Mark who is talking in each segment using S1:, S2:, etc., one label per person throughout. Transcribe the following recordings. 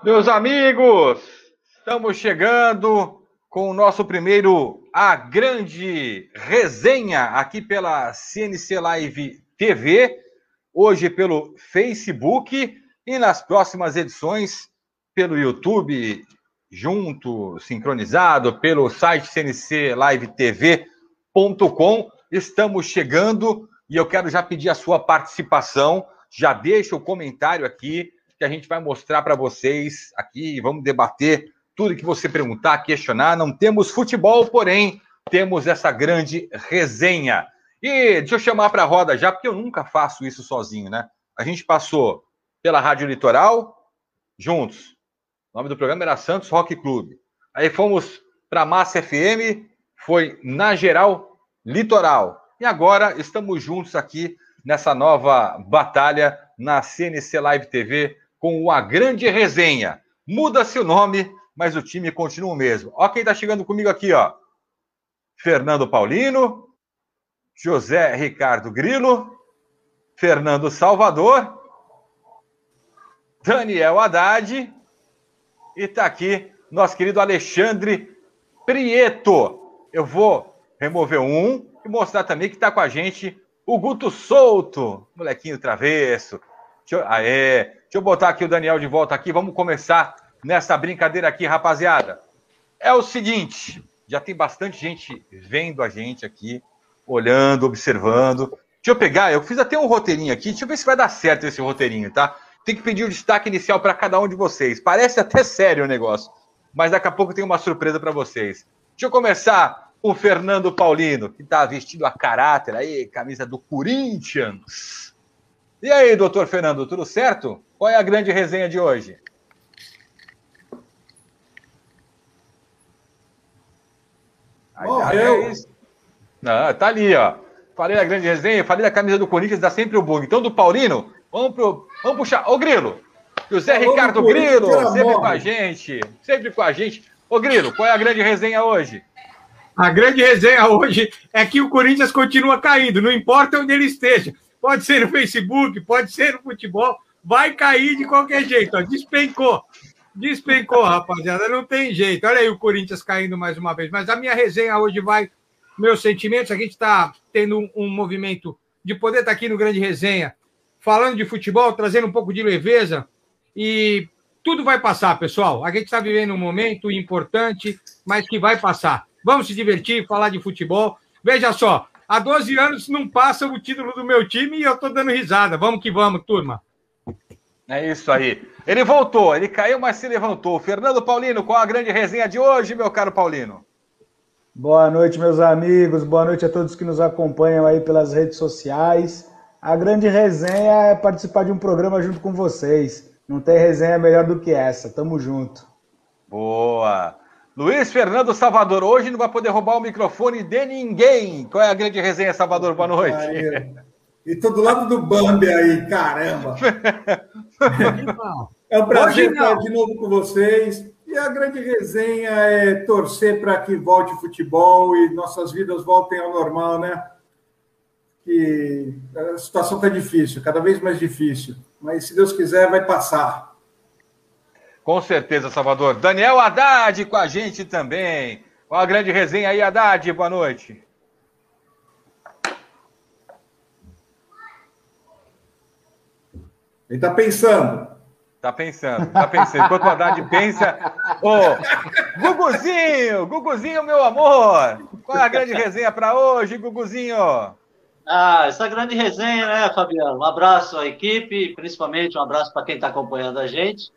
S1: Meus amigos, estamos chegando com o nosso primeiro A Grande Resenha aqui pela CNC Live TV, hoje pelo Facebook e nas próximas edições pelo YouTube, junto, sincronizado, pelo site cnclivetv.com. Estamos chegando e eu quero já pedir a sua participação. Já deixa o comentário aqui que a gente vai mostrar para vocês aqui. Vamos debater tudo que você perguntar, questionar. Não temos futebol, porém temos essa grande resenha. E deixa eu chamar para a roda já, porque eu nunca faço isso sozinho, né? A gente passou pela Rádio Litoral, juntos. O nome do programa era Santos Rock Clube. Aí fomos para Massa FM, foi na geral Litoral. E agora estamos juntos aqui nessa nova batalha na CNC Live TV com a grande resenha. Muda-se o nome, mas o time continua o mesmo. Ó quem está chegando comigo aqui, ó. Fernando Paulino, José Ricardo Grilo, Fernando Salvador, Daniel Haddad e está aqui nosso querido Alexandre Prieto. Eu vou remover um e mostrar também que está com a gente o Guto Souto, molequinho travesso. Aê, deixa eu botar aqui o Daniel de volta aqui. Vamos começar nessa brincadeira aqui, rapaziada. É o seguinte, já tem bastante gente vendo a gente aqui, olhando, observando. Deixa eu pegar, eu fiz até um roteirinho aqui, deixa eu ver se vai dar certo esse roteirinho, tá? Tem que pedir o destaque inicial para cada um de vocês. Parece até sério o negócio, mas daqui a pouco tem uma surpresa para vocês. Deixa eu começar com o Fernando Paulino, que está vestido a caráter aí, camisa do Corinthians. E aí, doutor Fernando, tudo certo? Qual é a grande resenha de hoje? Morreu. Não, tá ali, ó. Falei da grande resenha, falei da camisa do Corinthians, dá sempre o bug. Então, do Paulino, vamos, pro, vamos puxar. Ô, Grilo, José Falou Ricardo Grilo, sempre com a gente. Sempre com a gente. Ô, Grilo, qual é a grande resenha hoje?
S2: A grande resenha hoje é que o Corinthians continua caindo, não importa onde ele esteja. Pode ser no Facebook, pode ser no futebol, vai cair de qualquer jeito. Ó. Despencou. Despencou, rapaziada. Não tem jeito. Olha aí o Corinthians caindo mais uma vez. Mas a minha resenha hoje vai. Meus sentimentos, a gente está tendo um, um, movimento de poder estar tá aqui no Grande Resenha, falando de futebol, trazendo um pouco de leveza. E tudo vai passar, pessoal. A gente está vivendo um momento importante, mas que vai passar. Vamos se divertir, falar de futebol. Veja só, há 12 anos não passa o título do meu time e eu estou dando risada. Vamos que vamos, turma.
S1: É isso aí. Ele voltou, ele caiu, mas se levantou. Fernando Paulino, qual a grande resenha de hoje, meu caro Paulino?
S3: Boa noite, meus amigos. Boa noite a todos que nos acompanham aí pelas redes sociais. A grande resenha é participar de um programa junto com vocês. Não tem resenha melhor do que essa. Tamo junto.
S1: Boa. Luiz Fernando Salvador, hoje não vai poder roubar o microfone de ninguém. Qual é a grande resenha, Salvador? Boa noite.
S4: e tô do lado do Bambi aí, caramba. é um prazer estar de novo com vocês. E a grande resenha é torcer para que volte o futebol e nossas vidas voltem ao normal, né? Que a situação está difícil, cada vez mais difícil. Mas se Deus quiser, vai passar.
S1: Com certeza, Salvador. Daniel Haddad com a gente também. Uma grande resenha aí, Haddad. Boa noite.
S4: Ele está pensando.
S1: Está pensando, está pensando. Enquanto o Haddad pensa. Ô, oh, Guguzinho, Guguzinho, meu amor. Qual é a grande resenha para hoje, Guguzinho?
S5: Ah, essa grande resenha, né, Fabiano? Um abraço à equipe, principalmente um abraço para quem está acompanhando a gente.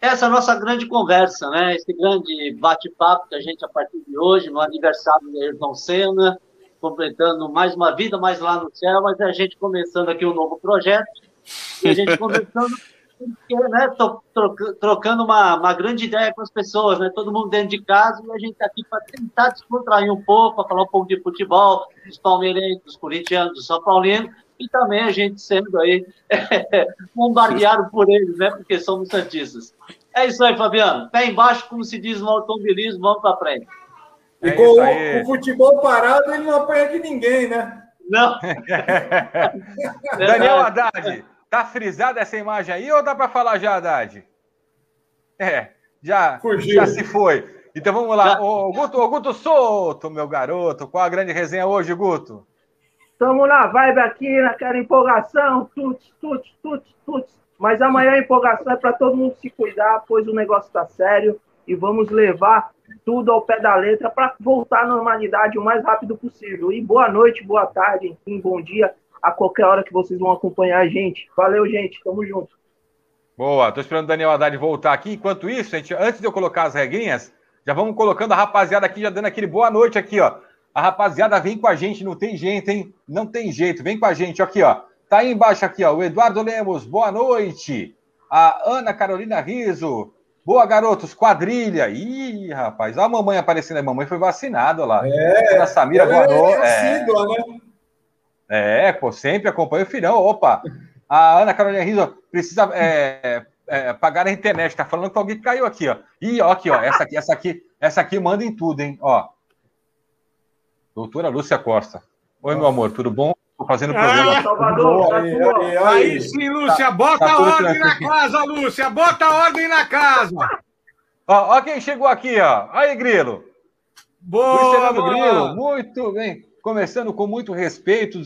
S5: Essa é a nossa grande conversa, né? Esse grande bate-papo que a gente, a partir de hoje, no aniversário do Ayrton Senna, completando mais uma vida mais lá no céu, mas a gente começando aqui um novo projeto e a gente conversando, né, trocando uma, uma grande ideia com as pessoas, né? Todo mundo dentro de casa e a gente está aqui para tentar descontrair um pouco, para falar um pouco de futebol, dos palmeirenses, dos corintianos, dos São Paulinos, e também a gente sendo aí é, bombardeado por eles, né? Porque somos santistas. É isso aí, Fabiano. Pé embaixo, como se diz no automobilismo, vamos para frente.
S4: E é com o, o futebol parado, ele não apanha de ninguém, né?
S5: Não.
S1: Daniel Haddad, tá frisada essa imagem aí ou dá para falar já, Haddad? É, já, já se foi. Então vamos lá. Ô, Guto, ô, Guto Souto, meu garoto. Qual a grande resenha hoje, Guto?
S6: Estamos na vibe aqui, naquela empolgação. Tuts, tuts, tuts, tuts. Mas amanhã a empolgação é para todo mundo se cuidar, pois o negócio está sério. E vamos levar tudo ao pé da letra para voltar à normalidade o mais rápido possível. E boa noite, boa tarde, enfim, bom dia a qualquer hora que vocês vão acompanhar a gente. Valeu, gente. Tamo junto.
S1: Boa, tô esperando o Daniel Haddad voltar aqui. Enquanto isso, gente, antes de eu colocar as regrinhas, já vamos colocando a rapaziada aqui, já dando aquele boa noite aqui, ó. A rapaziada vem com a gente, não tem jeito, hein? Não tem jeito, vem com a gente, aqui, ó. Tá aí embaixo aqui, ó, o Eduardo Lemos, boa noite. A Ana Carolina Riso, boa garotos, quadrilha. Ih, rapaz, olha a mamãe aparecendo, a mamãe foi vacinada lá.
S4: É,
S1: a Samira, boa noite. É, né? É, pô, sempre acompanha o filhão, opa. A Ana Carolina Riso precisa é, é, pagar a internet. Tá falando que alguém caiu aqui, ó. Ih, ó, aqui, ó. Essa aqui, essa aqui, essa aqui manda em tudo, hein? Ó. Doutora Lúcia Costa. Oi, meu amor, tudo bom? Tô fazendo ah, programa. Ah,
S2: Salvador, aí, aí, aí, aí, sim, Lúcia, tá, bota tá ordem na casa, Lúcia, bota ordem na casa.
S1: Ó, ó quem chegou aqui, ó. Aí, Grilo. Boa, Grilo, muito bem. Começando com muito respeito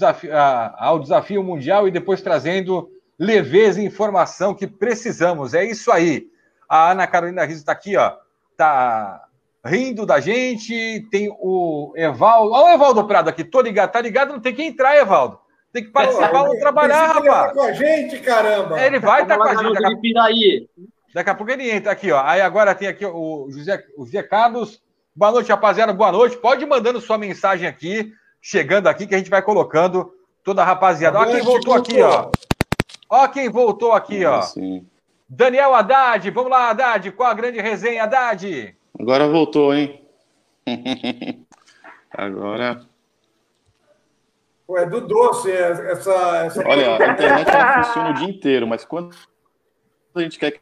S1: ao desafio mundial e depois trazendo leveza e informação que precisamos. É isso aí. A Ana Carolina Rizzo está aqui, ó. Tá rindo da gente. Tem o Evaldo. Olha o Evaldo Prado aqui. Tô ligado, tá ligado? Não tem que entrar, Evaldo. Tem que participar ou trabalhar, rapaz. Tá
S4: com a gente, caramba.
S1: É, ele vai estar tá com a gente. Daqui a... daqui a pouco ele entra aqui, ó. Aí agora tem aqui o José, o José Carlos. Boa noite, rapaziada. Boa noite. Pode ir mandando sua mensagem aqui, chegando aqui, que a gente vai colocando toda a rapaziada. Olha quem voltou aqui, ó. Ó quem voltou aqui, ó. Daniel Haddad. Vamos lá, Haddad. Qual a grande resenha, Haddad?
S7: Agora voltou, hein? Agora.
S4: Pô, é do doce essa. essa...
S7: Olha, a internet ela funciona o dia inteiro, mas quando a gente quer que,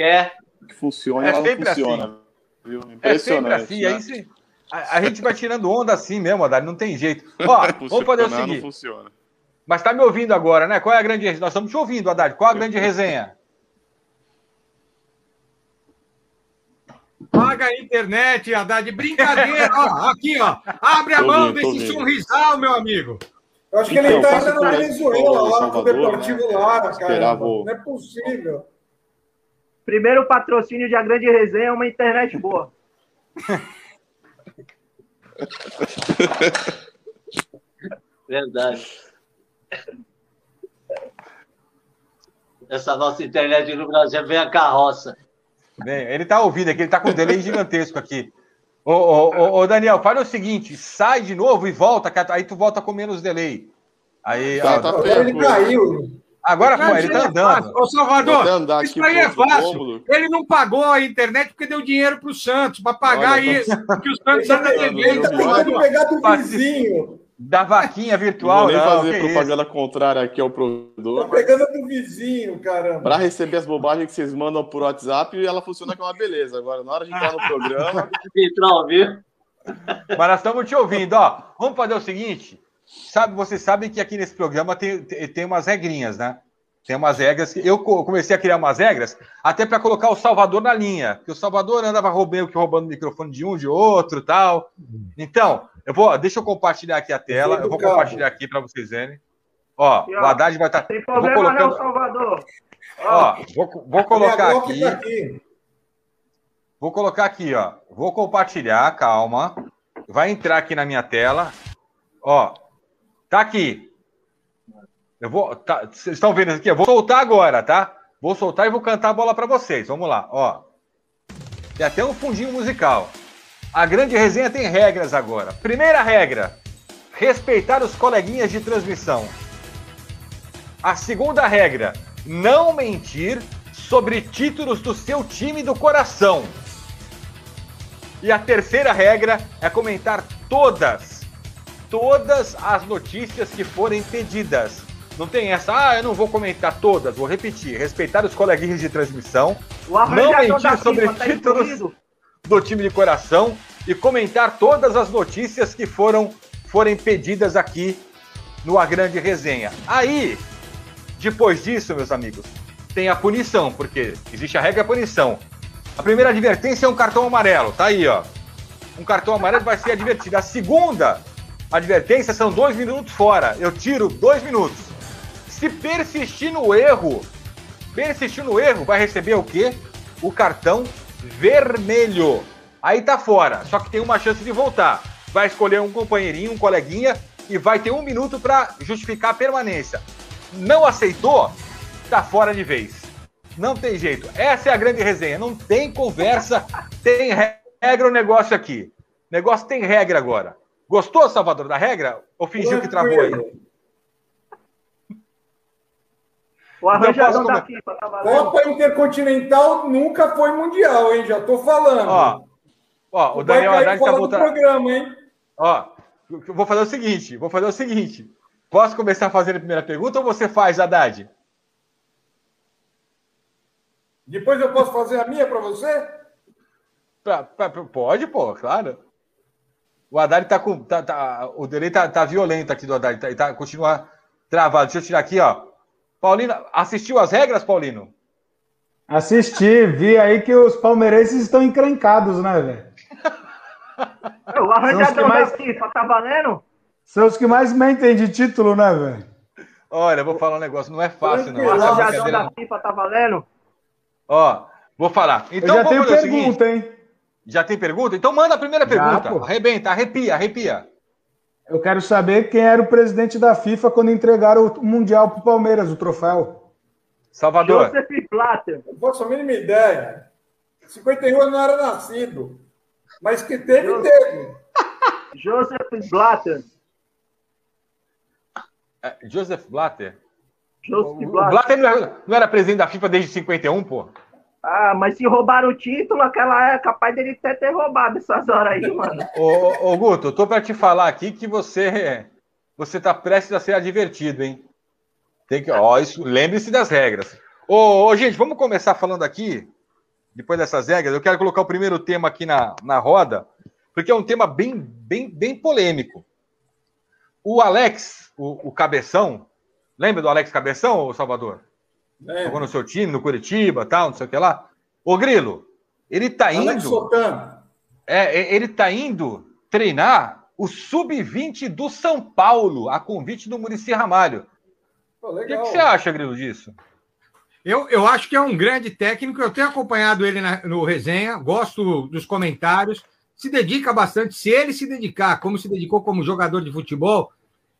S5: é,
S7: que funcione, é ela não funciona. Assim.
S1: Viu? Impressionante. É sempre assim. Né? A, a, gente vai tirando onda assim mesmo, Haddad, não tem jeito. Ó, vamos fazer o seguinte. Não funciona. Mas está me ouvindo agora, né? Qual é a grande Nós estamos te ouvindo, Haddad. Qual a grande resenha?
S2: Paga a internet, Haddad. Brincadeira. ó, aqui, ó. Abre a tô mão vendo, desse sorrisal, meu amigo.
S4: Eu acho que então, ele está ainda na Venezuela, lá no Deportivo né? Lara, cara. Não é possível.
S6: Primeiro patrocínio de A Grande Resenha é uma internet boa.
S5: Verdade. Essa nossa internet no Brasil vem a carroça.
S1: Bem, ele está ouvindo aqui, ele está com um delay gigantesco aqui. Ô, ô, ô, ô, Daniel, faz o seguinte: sai de novo e volta, aí tu volta com menos delay. Aí,
S4: tá, ó, tá agora ele caiu.
S1: Agora foi, ele tá andando.
S2: Ô, Salvador, isso aí é fácil. Ele não pagou a internet porque deu dinheiro pro Santos, para pagar Olha, isso. Porque o Santos anda devendo. Ele
S4: tá tentando pegar do vizinho
S1: da vaquinha virtual.
S7: Não vou nem não, fazer propaganda isso? contrária aqui ao provedor.
S4: Tá pegando do vizinho, caramba.
S7: Para receber as bobagens que vocês mandam por WhatsApp, ela funciona com uma beleza. Agora, na hora de entrar no programa.
S5: Entrar viu?
S1: Mas nós estamos te ouvindo, ó. Vamos fazer o seguinte. Sabe, vocês sabem que aqui nesse programa tem, tem umas regrinhas, né? Tem umas regras. Eu comecei a criar umas regras até para colocar o Salvador na linha. Porque o Salvador andava roubando, roubando o microfone de um, de outro tal. Então, eu vou, deixa eu compartilhar aqui a tela. Eu vou compartilhar aqui para vocês verem. Ó, o Haddad vai estar. Tá,
S6: Tem problema vou colocando... não, Salvador.
S1: Ó, vou, vou colocar aqui. aqui. Vou colocar aqui, ó. Vou compartilhar, calma. Vai entrar aqui na minha tela. Ó, tá aqui. Eu vou. Tá, vocês estão vendo aqui? Eu vou soltar agora, tá? Vou soltar e vou cantar a bola para vocês. Vamos lá, ó. Tem até um fundinho musical. A grande resenha tem regras agora. Primeira regra: respeitar os coleguinhas de transmissão. A segunda regra: não mentir sobre títulos do seu time do coração. E a terceira regra é comentar todas, todas as notícias que forem pedidas. Não tem essa, ah, eu não vou comentar todas, vou repetir. Respeitar os coleguinhas de transmissão, não mentir sobre tá títulos do time de coração e comentar todas as notícias que foram forem pedidas aqui no A Grande Resenha. Aí, depois disso, meus amigos, tem a punição, porque existe a regra punição. A primeira advertência é um cartão amarelo, tá aí, ó. Um cartão amarelo vai ser advertido. A segunda advertência são dois minutos fora. Eu tiro dois minutos. Se persistir no erro, persistir no erro, vai receber o quê? O cartão vermelho. Aí tá fora, só que tem uma chance de voltar. Vai escolher um companheirinho, um coleguinha e vai ter um minuto para justificar a permanência. Não aceitou? Tá fora de vez. Não tem jeito. Essa é a grande resenha. Não tem conversa, tem regra o negócio aqui. O negócio tem regra agora. Gostou, Salvador, da regra? Ou fingiu que travou aí?
S6: O arranjadão da FIFA tá.
S4: Copa Intercontinental nunca foi mundial, hein? Já tô falando.
S1: Ó, ó o Daniel Haddad tá voltando.
S4: programa, hein?
S1: Ó, eu vou fazer o seguinte, vou fazer o seguinte. Posso começar fazendo a primeira pergunta ou você faz, Haddad?
S4: Depois eu posso fazer a minha para você?
S1: Pra- pra- pra- pode, pô, claro. O Haddad tá com. Tá, tá- o delay tá, tá violento aqui do Haddad. Tá, tá, continua travado. Deixa eu tirar aqui, ó. Paulino, assistiu as regras, Paulino?
S3: Assisti, vi aí que os palmeirenses estão encrencados, né, velho?
S6: O arranjadão
S3: mais-
S6: da FIFA tá valendo?
S3: São os que mais mentem de título, né, velho?
S1: Olha, eu vou falar um negócio, não é fácil, não.
S6: O arranjadão
S1: brincadeira
S6: da. FIFA tá valendo?
S1: Ó, vou falar. Então
S3: Eu já tenho
S1: o seguinte.
S3: pergunta, hein?
S1: Já tem pergunta? Então manda a primeira
S3: Já,
S1: pergunta.
S3: pô.
S1: Arrebenta, arrepia, arrepia.
S3: Eu quero saber quem era o presidente da FIFA quando entregaram o Mundial pro Palmeiras, o troféu.
S1: Salvador.
S6: Joseph Blatter.
S4: Não faço a mínima ideia. 51 eu não era nascido. Mas que teve, teve.
S6: Joseph Blatter.
S1: É, Joseph Blatter.
S6: Joseph
S1: O
S6: Blatter.
S1: Blatter não era, não era presidente da FIFA desde 51, pô?
S6: Ah, mas se roubaram o título, aquela é capaz dele até ter roubado essas horas aí, mano.
S1: Ô, ô, Guto, eu tô pra te falar aqui que você você tá prestes a ser advertido, hein? Tem que, ó, isso, lembre-se das regras. Ô, ô, gente, vamos começar falando aqui, depois dessas regras. Eu quero colocar o primeiro tema aqui na, na roda, porque é um tema bem, bem, bem polêmico. O Alex, o, o Cabeção, lembra do Alex Cabeção, Salvador?
S4: É.
S1: Jogou no seu time, no Curitiba, tal, não sei o que lá. Ô, Grilo, ele tá
S4: Alex
S1: indo.
S4: Sotano.
S1: É, é, ele está indo treinar o sub-20 do São Paulo, a convite do Murici Ramalho.
S4: Pô,
S1: O que, que você acha, Grilo, disso?
S2: Eu, eu acho que é um grande técnico. Eu tenho acompanhado ele na- no resenha, gosto dos comentários. Se dedica bastante. Se ele se dedicar, como se dedicou como jogador de futebol,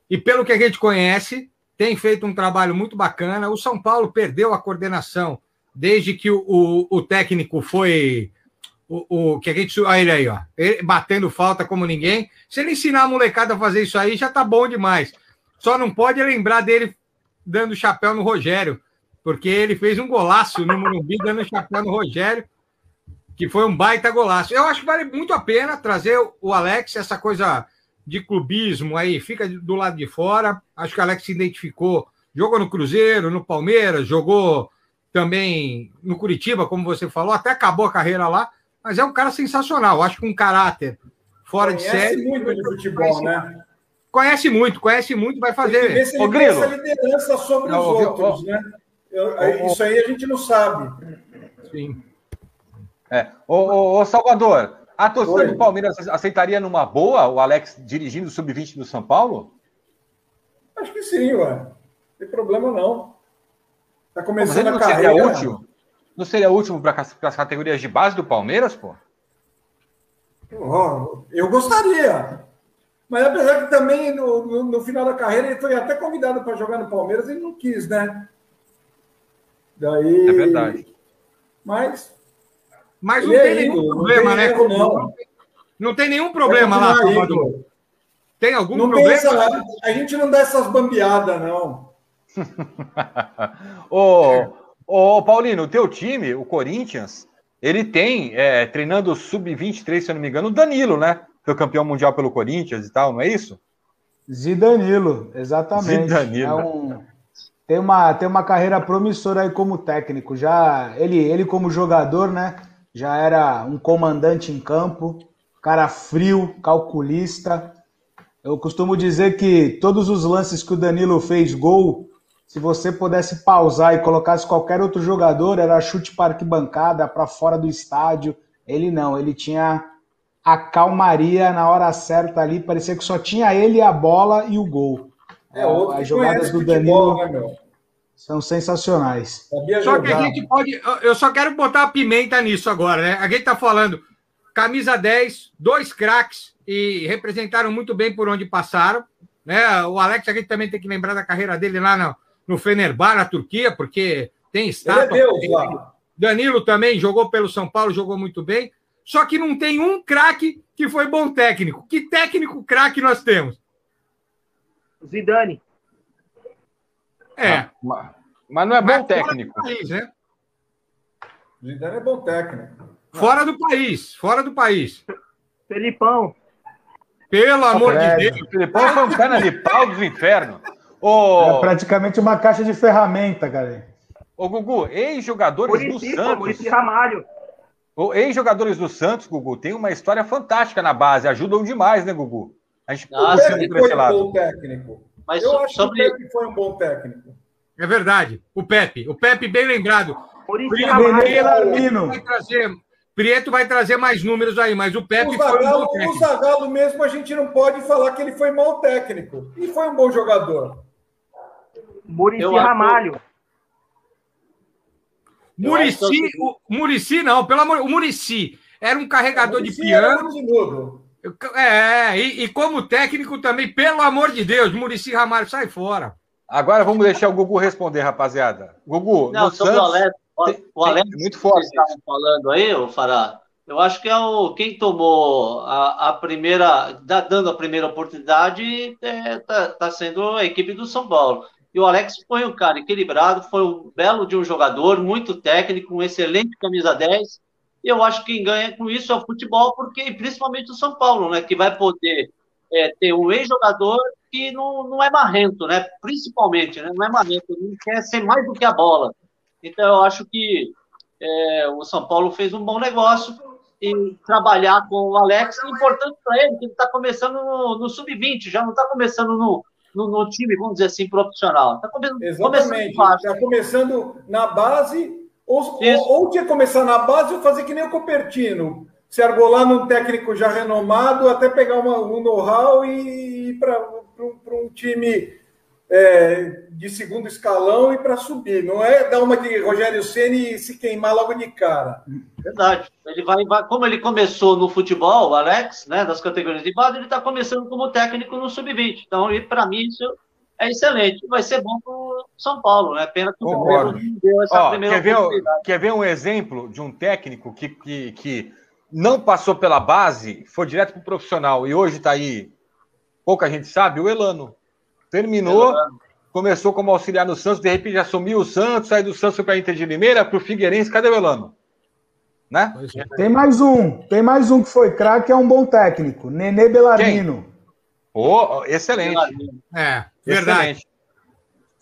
S2: e pelo que a gente conhece, tem feito um trabalho muito bacana. O São Paulo perdeu a coordenação desde que o, o, o técnico foi. O, o que a gente. Olha ele aí, ó. Ele batendo falta como ninguém. Se ele ensinar a molecada a fazer isso aí, já tá bom demais. Só não pode lembrar dele dando chapéu no Rogério porque ele fez um golaço no Morumbi, dando chapéu no Rogério, que foi um baita golaço. Eu acho que vale muito a pena trazer o Alex, essa coisa de clubismo aí, fica do lado de fora. Acho que o Alex se identificou, jogou no Cruzeiro, no Palmeiras, jogou também no Curitiba, como você falou, até acabou a carreira lá, mas é um cara sensacional. Acho que um caráter fora de
S4: Conhece
S2: série.
S4: muito de futebol, né?
S2: Conhece muito, conhece muito, vai
S4: Tem que ver
S2: fazer.
S4: se
S1: Ô,
S4: ele tem
S1: Grilo.
S4: essa liderança sobre
S1: Não,
S4: os outros, né? Eu- isso aí a gente não sabe.
S2: Sim.
S1: É. Ô, ô, ô, Salvador, a torcida
S4: Oi.
S1: do Palmeiras aceitaria numa boa o Alex dirigindo o sub-20 do São Paulo?
S4: Acho que sim, ué. Não tem problema não. Tá começando
S1: ele
S4: a
S1: não
S4: carreira.
S1: seria útil? Não seria útil para as categorias de base do Palmeiras, pô?
S4: Ó, eu gostaria. Mas apesar que também no, no- no final da carreira ele foi até convidado para jogar no Palmeiras, ele não quis, né? Daí.
S1: É verdade.
S4: Mas
S2: Mas não
S4: é
S2: tem nenhum
S4: ídolo, não
S2: problema,
S4: tem
S2: né?
S4: erro, não.
S2: Não tem nenhum problema lá, Salvador. Tem algum
S4: Não
S2: problema?
S4: essa, a gente não dá essas bambeadas, não.
S1: ô, ô, Paulino, o teu time, o Corinthians, ele tem, é, treinando o sub-23, se eu não me engano, o Danilo, né? Foi campeão mundial pelo Corinthians e tal, não é isso?
S3: Zidanilo, exatamente.
S1: Zidanilo.
S3: É um- tem, uma, tem uma carreira promissora aí como técnico. Já ele, ele como jogador, né? Já era um comandante em campo, cara frio, calculista. Eu costumo dizer que todos os lances que o Danilo fez gol se você pudesse pausar e colocasse qualquer outro jogador, era chute para arquibancada, para fora do estádio. Ele não, ele tinha a calmaria na hora certa ali, parecia que só tinha ele, a bola e o gol.
S4: É, outro
S3: As
S4: que
S3: jogadas do
S4: futebol,
S3: Danilo
S4: né?
S3: São sensacionais.
S2: Só que a gente pode. Eu só quero botar a pimenta nisso agora, né? A gente tá falando camisa 10, dois craques e representaram muito bem por onde passaram. Né? O Alex, a gente também tem que lembrar da carreira dele lá no, no Fenerbahçe, na Turquia, porque tem
S4: Ele é
S2: estátua.
S4: Lá.
S2: Danilo também jogou pelo São Paulo, jogou muito bem. Só que não tem um craque que foi bom técnico. Que técnico craque nós temos?
S6: Zidane.
S2: É.
S1: Mas, mas não é bom técnico.
S2: do país, né?
S4: Zidane é bom técnico.
S2: Fora do país, fora do país.
S6: Felipão.
S2: Pelo amor de. Deus.
S1: O Filipão foi um cana de pau dos infernos. Ô,
S3: É praticamente uma caixa de ferramenta, cara.
S1: ô Gugu, ex-jogadores do Santos.
S6: Ramalho.
S1: Ex-jogadores do Santos, Gugu, tem uma história fantástica na base. Ajudam demais, né, Gugu? A gente
S5: Ah,
S4: um
S1: lado.
S4: bom técnico.
S5: Mas
S4: Eu
S5: so-
S4: acho
S5: sobre.
S4: que o Pepe foi um bom técnico.
S2: É verdade. O Pepe. O Pepe bem lembrado.
S6: Murici
S2: Prieto
S6: Ramalho.
S3: Belarmino.
S2: vai trazer, Prieto vai trazer mais números aí, mas o Pepe
S4: O
S2: foi um
S4: Zagallo,
S2: bom
S4: o. Zagallo mesmo, a gente não pode falar que ele foi mau técnico. E foi um bom jogador.
S6: Murici Ramalho.
S5: Acho
S2: Murici,
S5: que-
S2: o Murici não, pelo amor, o Murici era um carregador de piano. É, e, e como técnico também, pelo amor de Deus, Murici Ramalho, sai fora.
S1: Agora vamos deixar o Gugu responder, rapaziada. Gugu,
S5: Não,
S1: no
S5: sobre
S1: Santos,
S5: o Alex, o-
S1: tem-
S5: o Alex
S1: tem- muito
S5: que
S1: forte
S5: vocês estavam falando aí, o Fará, eu acho que é o quem tomou a, a primeira, dando a primeira oportunidade, está sendo a equipe do São Paulo. E o Alex foi um cara equilibrado, foi um belo de um jogador, muito técnico, um excelente camisa 10. E eu acho que quem ganha com isso é o futebol, porque principalmente o São Paulo, né? Que vai poder é, ter um ex-jogador que não, não é marrento, né? Principalmente, né? Não é marrento, não quer ser mais do que a bola. Então eu acho que é, o São Paulo fez um bom negócio e trabalhar com o Alex é importante para ele, que ele está começando no, no sub-20, já não está começando no, no, no time, vamos dizer assim, profissional. Está começando de baixo.
S4: Está começando na base, ou, ou, ou tinha que começar na base ou fazer que nem o Copertino. Se argolar num técnico já renomado, até pegar uma- um know-how e ir para um time é, de segundo escalão e para subir. Não é dar uma de Rogério Ceni e se queimar logo de cara.
S5: Verdade. Ele vai, vai- como ele começou no futebol, o Alex, né, das categorias de base, ele está começando como técnico no sub-20. Então, para mim, isso é excelente. Vai ser bom para São Paulo, né? Pena que o
S1: Concordo.
S5: Não deu essa
S1: Ó,
S5: primeira
S1: quer, ver, quer ver um exemplo de um técnico que, que, que não passou pela base, foi direto para o profissional e hoje está aí, pouca gente sabe, o Elano. Terminou, começou como auxiliar no Santos, de repente assumiu o Santos, aí do Santos para a Inter de Limeira, para o Figueirense, cadê o Elano? Né?
S2: É.
S3: Tem mais um, tem mais um que foi craque, é um bom técnico. Nenê Belarmino.
S1: Ô, excelente.
S2: É, verdade.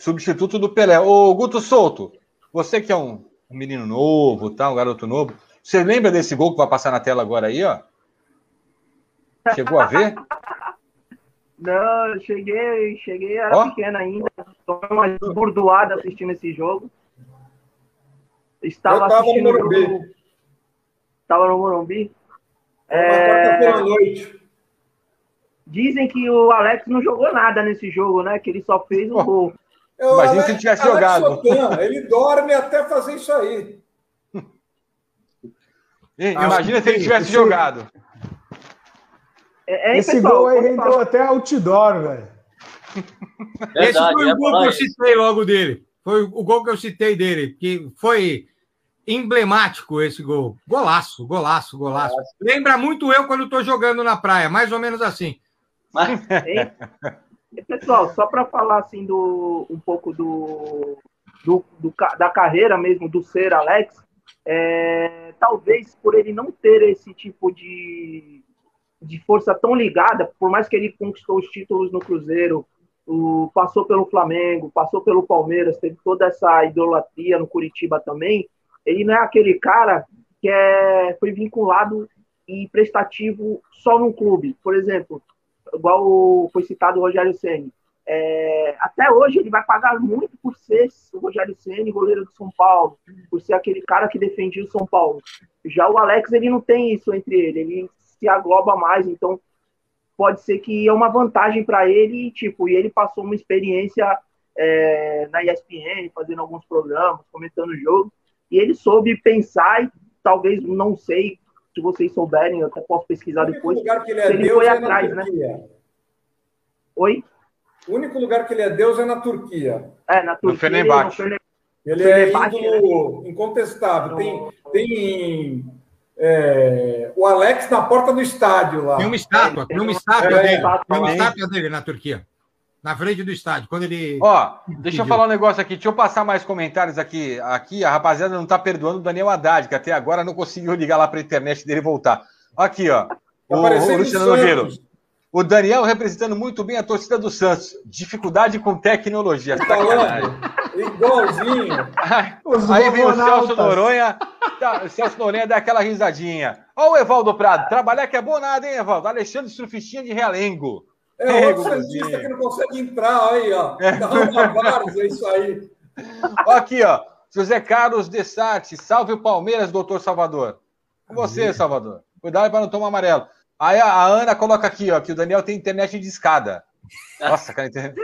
S1: Substituto do Pelé. Ô, Guto Souto, você que é um, um menino novo, tá? um garoto novo, você lembra desse gol que vai passar na tela agora aí, ó? Chegou a ver?
S6: Não, eu cheguei, cheguei, era
S1: Ó.
S6: pequeno ainda. Tô uma burdoada assistindo esse jogo. Estava
S4: Eu tava no
S6: assistindo o
S4: Morumbi.
S6: jogo. Estava no Morumbi.
S4: Uma
S6: É,
S4: quarta-feira à noite.
S6: dizem que o Alex não jogou nada nesse jogo, né? Que ele só fez um
S1: Pô.
S6: gol.
S4: O
S1: Imagina
S4: Alex-
S1: se ele tivesse
S4: Alex
S1: jogado.
S4: Sotan, ele dorme até fazer isso aí.
S1: Imagina
S3: que
S1: se ele tivesse
S3: esse-
S1: jogado.
S6: É, é,
S3: Esse
S6: pessoal,
S3: gol aí rendeu
S6: fala-
S3: até outdoor, velho.
S2: Esse foi o gol que
S5: falar
S2: eu citei logo dele. Foi o gol que eu citei dele, que foi emblemático esse gol. Golaço, golaço, golaço. Lembra muito eu quando estou jogando na praia, mais ou menos assim.
S5: Mas?
S6: E, Pessoal, só para falar assim do um pouco do, do, do da carreira mesmo do ser Alex, é, talvez por ele não ter esse tipo de, de força tão ligada, por mais que ele conquistou os títulos no Cruzeiro, o, passou pelo Flamengo, passou pelo Palmeiras, teve toda essa idolatria no Curitiba também, ele não é aquele cara que é, foi vinculado e prestativo só num clube. Por exemplo, igual foi citado o Rogério Ceni. é, até hoje ele vai pagar muito por ser o Rogério Ceni, goleiro do São Paulo, por ser aquele cara que defendia o São Paulo. Já o Alex ele não tem isso entre ele, ele se agloba mais, então pode ser que é uma vantagem para ele, tipo, e ele passou uma experiência é, na ESPN, fazendo alguns programas, comentando o jogo, e ele soube pensar e talvez, não sei, se vocês souberem, eu até posso pesquisar depois.
S4: O único lugar que ele é
S6: ele
S4: Deus
S6: foi
S4: é
S6: atrás,
S4: na
S6: né?
S4: Turquia.
S6: Oi?
S4: O único lugar que ele é Deus é na Turquia.
S6: É, na Turquia.
S1: Fenerbahçe.
S6: no Ferne-
S4: Ele é
S6: Fenerbahçe,
S4: ídolo incontestável. Tem, tem é, o Alex na porta do estádio lá.
S2: Tem uma estátua, tem uma estátua
S4: É,
S2: dele.
S6: é,
S2: Tem uma
S1: é.
S2: estátua dele na Turquia. Na frente do estádio. Quando ele.
S1: Ó, deixa eu
S2: Pediu.
S1: falar um negócio aqui. Deixa eu passar mais comentários aqui. Aqui, a rapaziada não tá perdoando o Daniel Haddad, que até agora não conseguiu ligar lá pra internet dele voltar. Aqui, ó. O, o
S4: Aparecendo
S1: Luciano. Nogueiro. O Daniel representando muito bem a torcida do Santos. Dificuldade com tecnologia.
S4: Falando, igualzinho.
S1: Aí vem o. Celso Noronha. Tá, o Celso Noronha dá aquela risadinha. Ó o Evaldo Prado. Trabalhar que é bom nada, hein, Evaldo? Alexandre Surfistinha de Realengo.
S4: É
S1: Ei,
S4: outro. Santista que não consegue entrar aí, ó. Dá uma várzea, é isso aí.
S1: Ó aqui, ó. José Carlos Dessati. Salve o Palmeiras, doutor Salvador. Com você, Salvador. Cuidado para não tomar amarelo. Aí a, a Ana coloca aqui, ó, que o Daniel tem internet de escada. Nossa, cara, internet.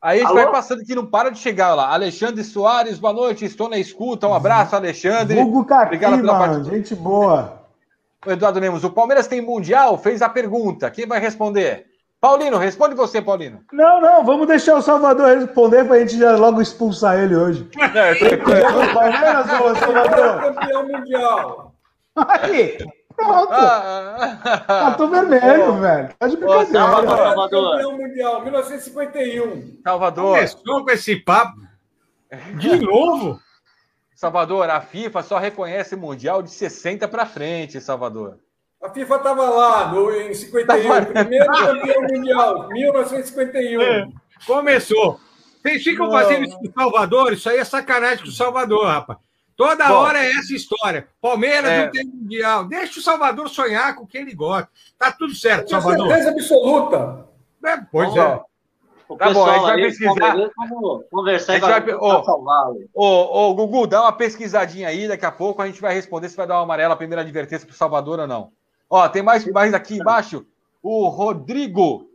S1: Aí a gente
S6: Alô?
S1: vai passando que não para de chegar lá. Alexandre Soares, boa noite, estou na escuta. Um abraço, Alexandre.
S3: Vulgo Caqui,
S1: Obrigado pela
S3: mano.
S1: participação.
S3: Gente boa.
S1: O Eduardo Lemos, o Palmeiras tem Mundial? Fez a pergunta. Quem vai responder? Paulino, responde você, Paulino.
S3: Não, não, vamos deixar o Salvador responder pra gente já logo expulsar ele hoje. O Palmeiras, ô Salvador?
S4: Campeão mundial.
S3: Aí, pronto.
S1: Ah,
S3: Tá tô vermelho, velho. Tá de brincadeira.
S5: Salvador. Salvador.
S4: Campeão mundial, 1951.
S1: Salvador,
S2: Começou com esse papo. De novo?
S1: Salvador, a FIFA só reconhece Mundial de 60 para frente, Salvador.
S4: A FIFA estava lá no, em 51, primeiro campeão mundial, 1951.
S2: É. Começou. Vocês ficam
S1: Não.
S2: fazendo isso com o Salvador, isso aí é sacanagem com o Salvador, rapaz. Toda
S1: Bom.
S2: hora é essa história. Palmeiras
S1: É.
S2: não tem mundial. Deixa o Salvador sonhar com o que ele gosta. Tá tudo certo,
S4: Com
S2: Salvador.
S4: certeza absoluta.
S2: É, pois
S5: Ó,
S2: é.
S5: O
S1: Tá bom, a gente vai pesquisar.
S5: vamos conversar
S1: A
S5: e
S1: gente vai
S5: vai salvá-lo.
S1: Ô, ô, Gugu, dá uma pesquisadinha aí, daqui a pouco a gente vai responder se vai dar uma amarela a primeira advertência pro Salvador ou não. Ó, tem mais, mais aqui embaixo, o Rodrigo.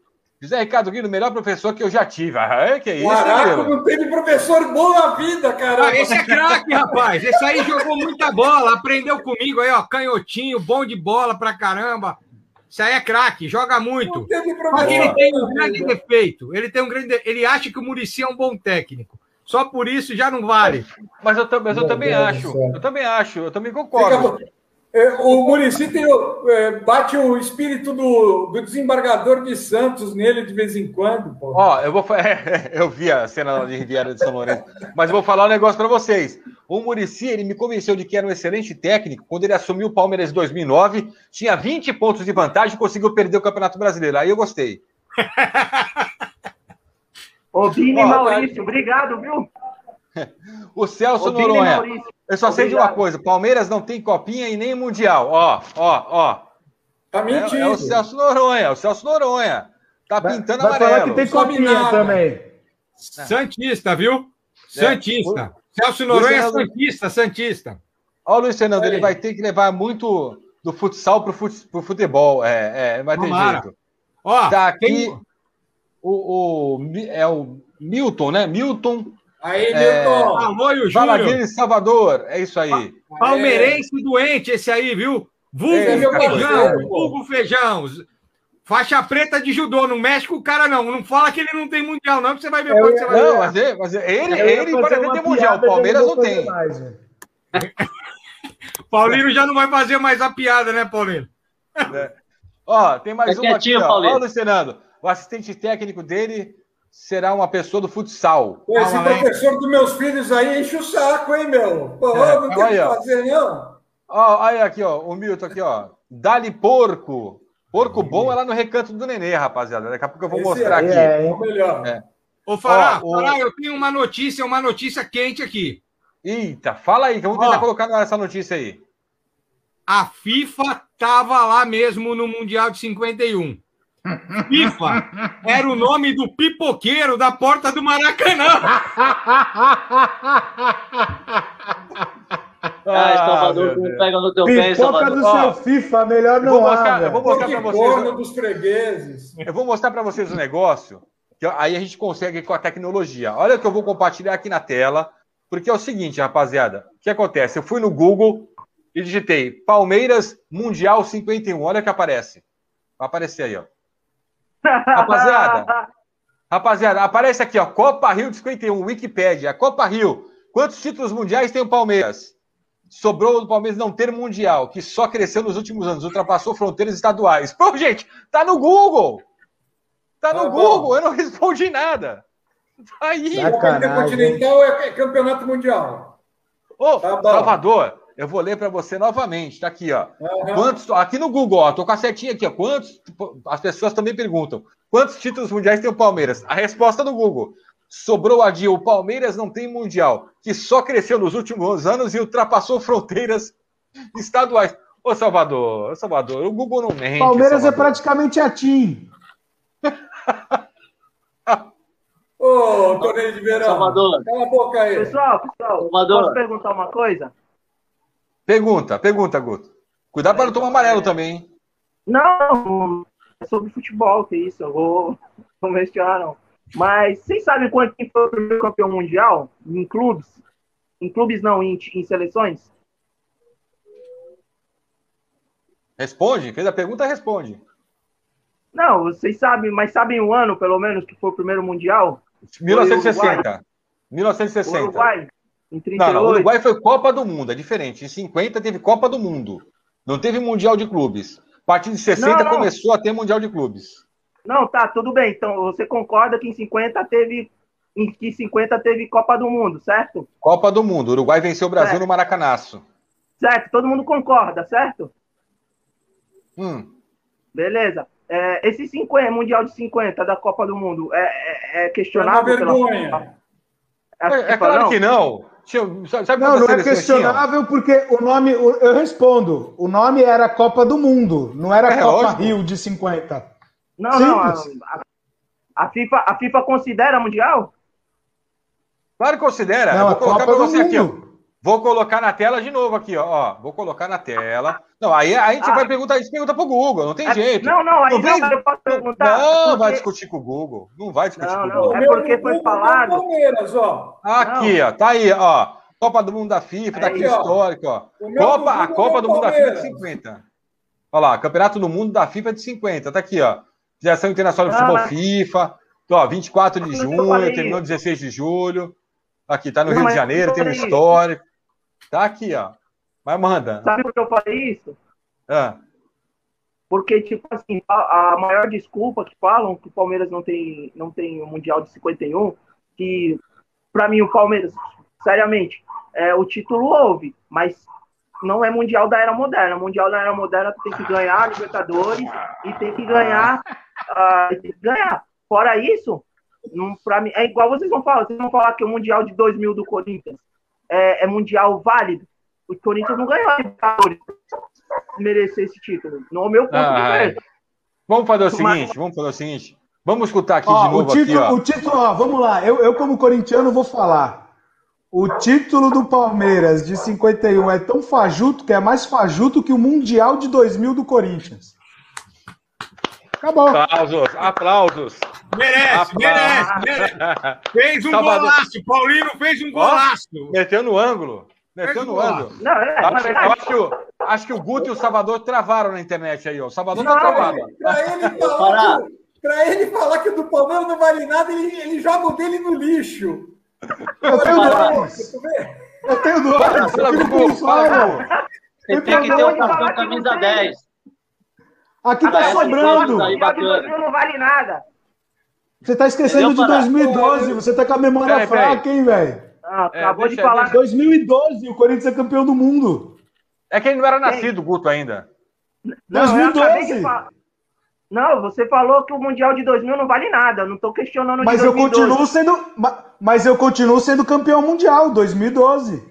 S1: José Ricardo Guido, o melhor professor que eu já tive. Ah, é, que isso,
S4: Caraca,
S1: Guido?
S4: não teve professor bom na vida, caramba.
S2: Ah, esse é craque, rapaz. Esse aí jogou muita bola, aprendeu comigo aí, ó. Canhotinho, bom de bola pra caramba. Isso aí é craque, joga muito. Só que ele tem um grande defeito. Ele tem um grande. de- Ele acha que o Murici é um bom técnico. Só por isso já não vale.
S1: Mas eu, mas eu também acho. Eu também acho, eu também concordo.
S4: É, o Murici tem é, bate o espírito do, do desembargador de Santos nele de vez em quando. Pô.
S1: Ó, eu vou fa- eu vi a cena de Riviera de São Lourenço, mas eu vou falar um negócio para vocês. O Murici, ele me convenceu de que era um excelente técnico quando ele assumiu o Palmeiras em 2009, tinha 20 pontos de vantagem e conseguiu perder o Campeonato Brasileiro. Aí eu gostei.
S6: Ô, Vini
S1: Ó,
S6: Maurício, obrigado, viu?
S1: O Celso Noronha,
S6: Maurício.
S1: eu só sei de uma coisa: Palmeiras não tem copinha e nem mundial. Ó, ó, ó.
S4: Tá
S1: É,
S4: mentindo.
S1: é o Celso Noronha, o Celso Noronha. Tá
S3: Vai,
S1: pintando
S3: vai falar
S1: amarelo.
S3: que tem copinha também.
S2: Santista, viu? Santista. Celso
S1: Luiz
S2: Noronha é Santista, Santista.
S1: Ó, o Luiz Fernando, ele vai ter que levar muito do futsal pro, fut, pro futebol. É, é, vai ter
S2: Tomara.
S1: jeito.
S2: Ó,
S1: Tá aqui
S2: tem-
S1: o, o, é o Milton, né? Milton
S4: Aí,
S1: É.
S2: Alô, e.
S1: Balaguer Salvador. É isso aí.
S2: Palmeirense doente esse aí, viu? Vulgo
S1: É,
S2: Feijão. Vulgo Feijão. Faixa preta de judô, não mexe com o cara, não. Não fala que ele não tem mundial, não, que você vai ver quando você vai
S1: Não, mas, é, mas é- ele, ele pode ter mundial. O Palmeiras não tem.
S3: mais, velho.
S2: Paulino já não vai fazer mais a piada, né, Paulino?
S1: Ó, tem mais
S5: Tá
S1: uma aqui, ó.
S5: Paulinho.
S1: Ó, Luiz Fernando. O assistente técnico dele será uma pessoa do futsal.
S4: Pô, Esse professor dos meus filhos aí enche o saco, hein, meu? Pô,
S1: É,
S4: não tem o que
S1: olha.
S4: fazer, não.
S1: Ó, aí aqui, ó. O Milton aqui, ó. Dali porco. Porco bom é lá no recanto do Nenê, rapaziada. Daqui a pouco eu vou
S4: Esse
S1: mostrar aqui.
S3: É,
S4: É o melhor.
S1: É.
S2: Ô, Fará,
S1: Ó, o-
S2: Fará, eu tenho uma notícia, uma notícia quente aqui.
S1: Eita, fala aí, que eu vou tentar
S2: Ó.
S1: colocar essa notícia aí.
S2: A FIFA tava lá mesmo no Mundial de 51. FIFA era o nome do pipoqueiro da porta do Maracanã.
S5: Ah, Salvador,
S1: Deus.
S5: pega no teu pé,
S3: Pipoca
S5: Salvador.
S3: do
S1: Ó,
S3: seu FIFA, melhor
S1: Eu vou
S3: não há,
S1: mostrar, eu vou mostrar pra
S4: Que
S1: vocês.
S4: dos fregueses.
S1: Eu vou mostrar para vocês um negócio que aí a gente consegue com a tecnologia. Olha o que eu vou compartilhar aqui na tela, porque é o seguinte, rapaziada. O que acontece? Eu fui no Google e digitei Palmeiras Mundial 51. Olha o que aparece. Vai aparecer aí, ó. Rapaziada. Rapaziada, aparece aqui, ó. Copa Rio de 51, Wikipédia. Copa Rio. Quantos títulos mundiais tem o Palmeiras? Sobrou do Palmeiras não ter mundial, que só cresceu nos últimos anos, ultrapassou fronteiras estaduais. Pô, gente, tá no Google. Tá no
S4: bom.
S1: Google, eu não respondi nada. Tá aí.
S3: Sacanagem.
S4: Copa Intercontinental é campeonato mundial.
S1: Ô,
S4: Tá bom.
S1: Salvador, eu vou ler para você novamente. Tá aqui, ó. Quantos, aqui no Google, ó, tô com a setinha aqui, ó. Quantos? As pessoas também perguntam: quantos títulos mundiais tem o Palmeiras? A resposta do Google: sobrou a dia. O Palmeiras não tem mundial, que só cresceu nos últimos anos e ultrapassou fronteiras estaduais. Ô, Salvador, ô, Salvador, o Google não mente.
S3: Palmeiras é
S1: Salvador.
S3: praticamente a TIM.
S4: Ô, torneio de verão.
S5: Salvador.
S4: Cala a boca aí.
S6: Pessoal, pessoal,
S5: Salvador.
S6: posso perguntar uma coisa?
S1: Pergunta, pergunta, Guto. Cuidado para não tomar amarelo também, hein?
S6: Não, é sobre futebol, que isso, eu vou, mencionar não. Mas vocês sabem quanto foi o primeiro campeão mundial em clubes? Em clubes não, em, em seleções?
S1: Responde, fez a pergunta, responde.
S6: Não, vocês sabem, mas sabem o ano, pelo menos, que foi o primeiro mundial?
S1: 1960.
S6: O
S1: 1960.
S6: Uruguai, em
S1: Não,
S6: 38.
S1: não, o Uruguai foi Copa do Mundo, é diferente. Em 50 teve Copa do Mundo. Não teve Mundial de Clubes. A partir de 60
S6: Não, não.
S1: começou a ter Mundial de Clubes.
S6: Não, tá, tudo bem. Então, você concorda que em 50 teve em que 50 teve Copa do Mundo, certo?
S1: Copa do Mundo. O Uruguai venceu o Brasil
S6: É.
S1: no Maracanaço.
S6: Certo, todo mundo concorda, certo?
S1: Hum.
S6: Beleza. É, esse 50, Mundial de 50 da Copa do Mundo é, é, é
S4: É uma
S6: questionável pela
S4: vergonha.
S6: A
S1: É, é
S6: FIFA,
S1: claro
S6: não?
S1: que não. Tinha- sabe sabe
S3: Não, não é
S1: tinham?
S3: questionável porque o nome, eu respondo, o nome era Copa do Mundo, não era
S1: É,
S3: Copa
S1: lógico.
S3: Rio de 50.
S6: Não, não. A,
S3: Simples.
S6: a- a FIFA, a FIFA considera Mundial?
S1: Claro que considera.
S3: Não,
S1: Eu vou colocar para você aqui, ó. Vou colocar na tela de novo aqui, ó. ó. Vou colocar na tela. Não, aí, aí a gente
S6: Ah.
S1: vai perguntar, gente pergunta pro Google, não tem
S6: É,
S1: jeito.
S6: Não, não, aí
S1: Não
S6: não,
S1: vem-
S6: eu posso perguntar.
S1: Não,
S6: porque-
S1: vai discutir com o Google. Não vai discutir
S6: Não,
S1: com o
S6: não,
S1: Google.
S6: é
S4: meu
S6: porque foi falado.
S4: é Palmeiras, ó.
S1: Aqui, ó, tá aí, ó. Copa do Mundo da FIFA, tá aqui histórico, ó. Copa, a Copa
S4: é
S1: do Mundo da FIFA é de
S4: Palmeiras.
S1: 50. Olha lá, Campeonato do Mundo da FIFA é de 50. Tá aqui, ó. Federação Internacional de
S6: Ah,
S1: Futebol
S6: mas-
S1: FIFA. Ó, 24 de junho, terminou
S6: isso.
S1: 16 de julho. Aqui, tá no
S6: Não,
S1: Rio de Janeiro, tem um
S6: isso.
S1: histórico. Tá aqui, ó. Mas manda.
S6: Sabe por que eu falei isso?
S1: Ah,
S6: Porque, tipo assim, a, a maior desculpa que falam que o Palmeiras não tem, não tem o Mundial de 51, que, pra mim, o Palmeiras, seriamente, é, o título houve, mas não é Mundial da Era Moderna. Mundial da Era Moderna tu tem que ganhar a Libertadores e tem que ganhar. ah, tem que ganhar. Fora isso, não, pra mim, é igual vocês vão falar. Vocês vão falar que o Mundial de 2000 do Corinthians é, é Mundial válido. O Corinthians não ganhou a Libertadores merecer esse título. No meu ponto
S1: Ah,
S6: de vista.
S1: Vamos fazer o
S6: Mas-
S1: seguinte, vamos fazer o seguinte. Vamos escutar aqui
S3: Ó,
S1: de novo
S3: o título,
S1: aqui, ó.
S3: o título, ó, vamos lá. Eu, eu, como corintiano, vou falar. O título do Palmeiras de 51 é tão fajuto que é mais fajuto que o Mundial de 2000 do Corinthians. Acabou.
S1: Aplausos, aplausos.
S2: Merece, merece, merece. Fez um
S1: Salvador.
S2: golaço. Paulinho fez um golaço.
S1: Meteu no ângulo. Meteu no ângulo.
S6: Não, é,
S1: Acho,
S6: verdade,
S1: acho que, o, acho que o Guto e o Salvador travaram na internet aí, ó. O Salvador tá
S6: Não,
S1: travado.
S4: Para ele falar, que, pra ele falar que o do Palmeiras não vale nada, ele, ele joga o dele no lixo.
S3: Eu tenho dois. Eu tenho dois.
S1: Fala, Gugu, fala.
S5: Você tem que ter o cartão camisa 10.
S3: Aqui tá sobrando.
S6: 2000 não vale nada.
S3: Você tá esquecendo
S5: Entendeu,
S3: de
S5: Pará?
S3: 2012. Você tá com a memória
S1: Peraí, peraí.
S3: fraca, hein, velho?
S6: Ah,
S1: É,
S6: acabou de falar.
S1: deixa-
S3: 2012, o Corinthians é campeão do mundo.
S1: É que ele não era nascido, Guto, ainda.
S6: Não, eu acabei de
S3: 2012.
S6: falar. Não, você falou que o Mundial de 2000 não vale nada. Não tô questionando o
S3: Mas
S6: de
S3: eu
S6: 2012.
S3: continuo sendo. ma- Mas eu continuo sendo campeão mundial, 2012.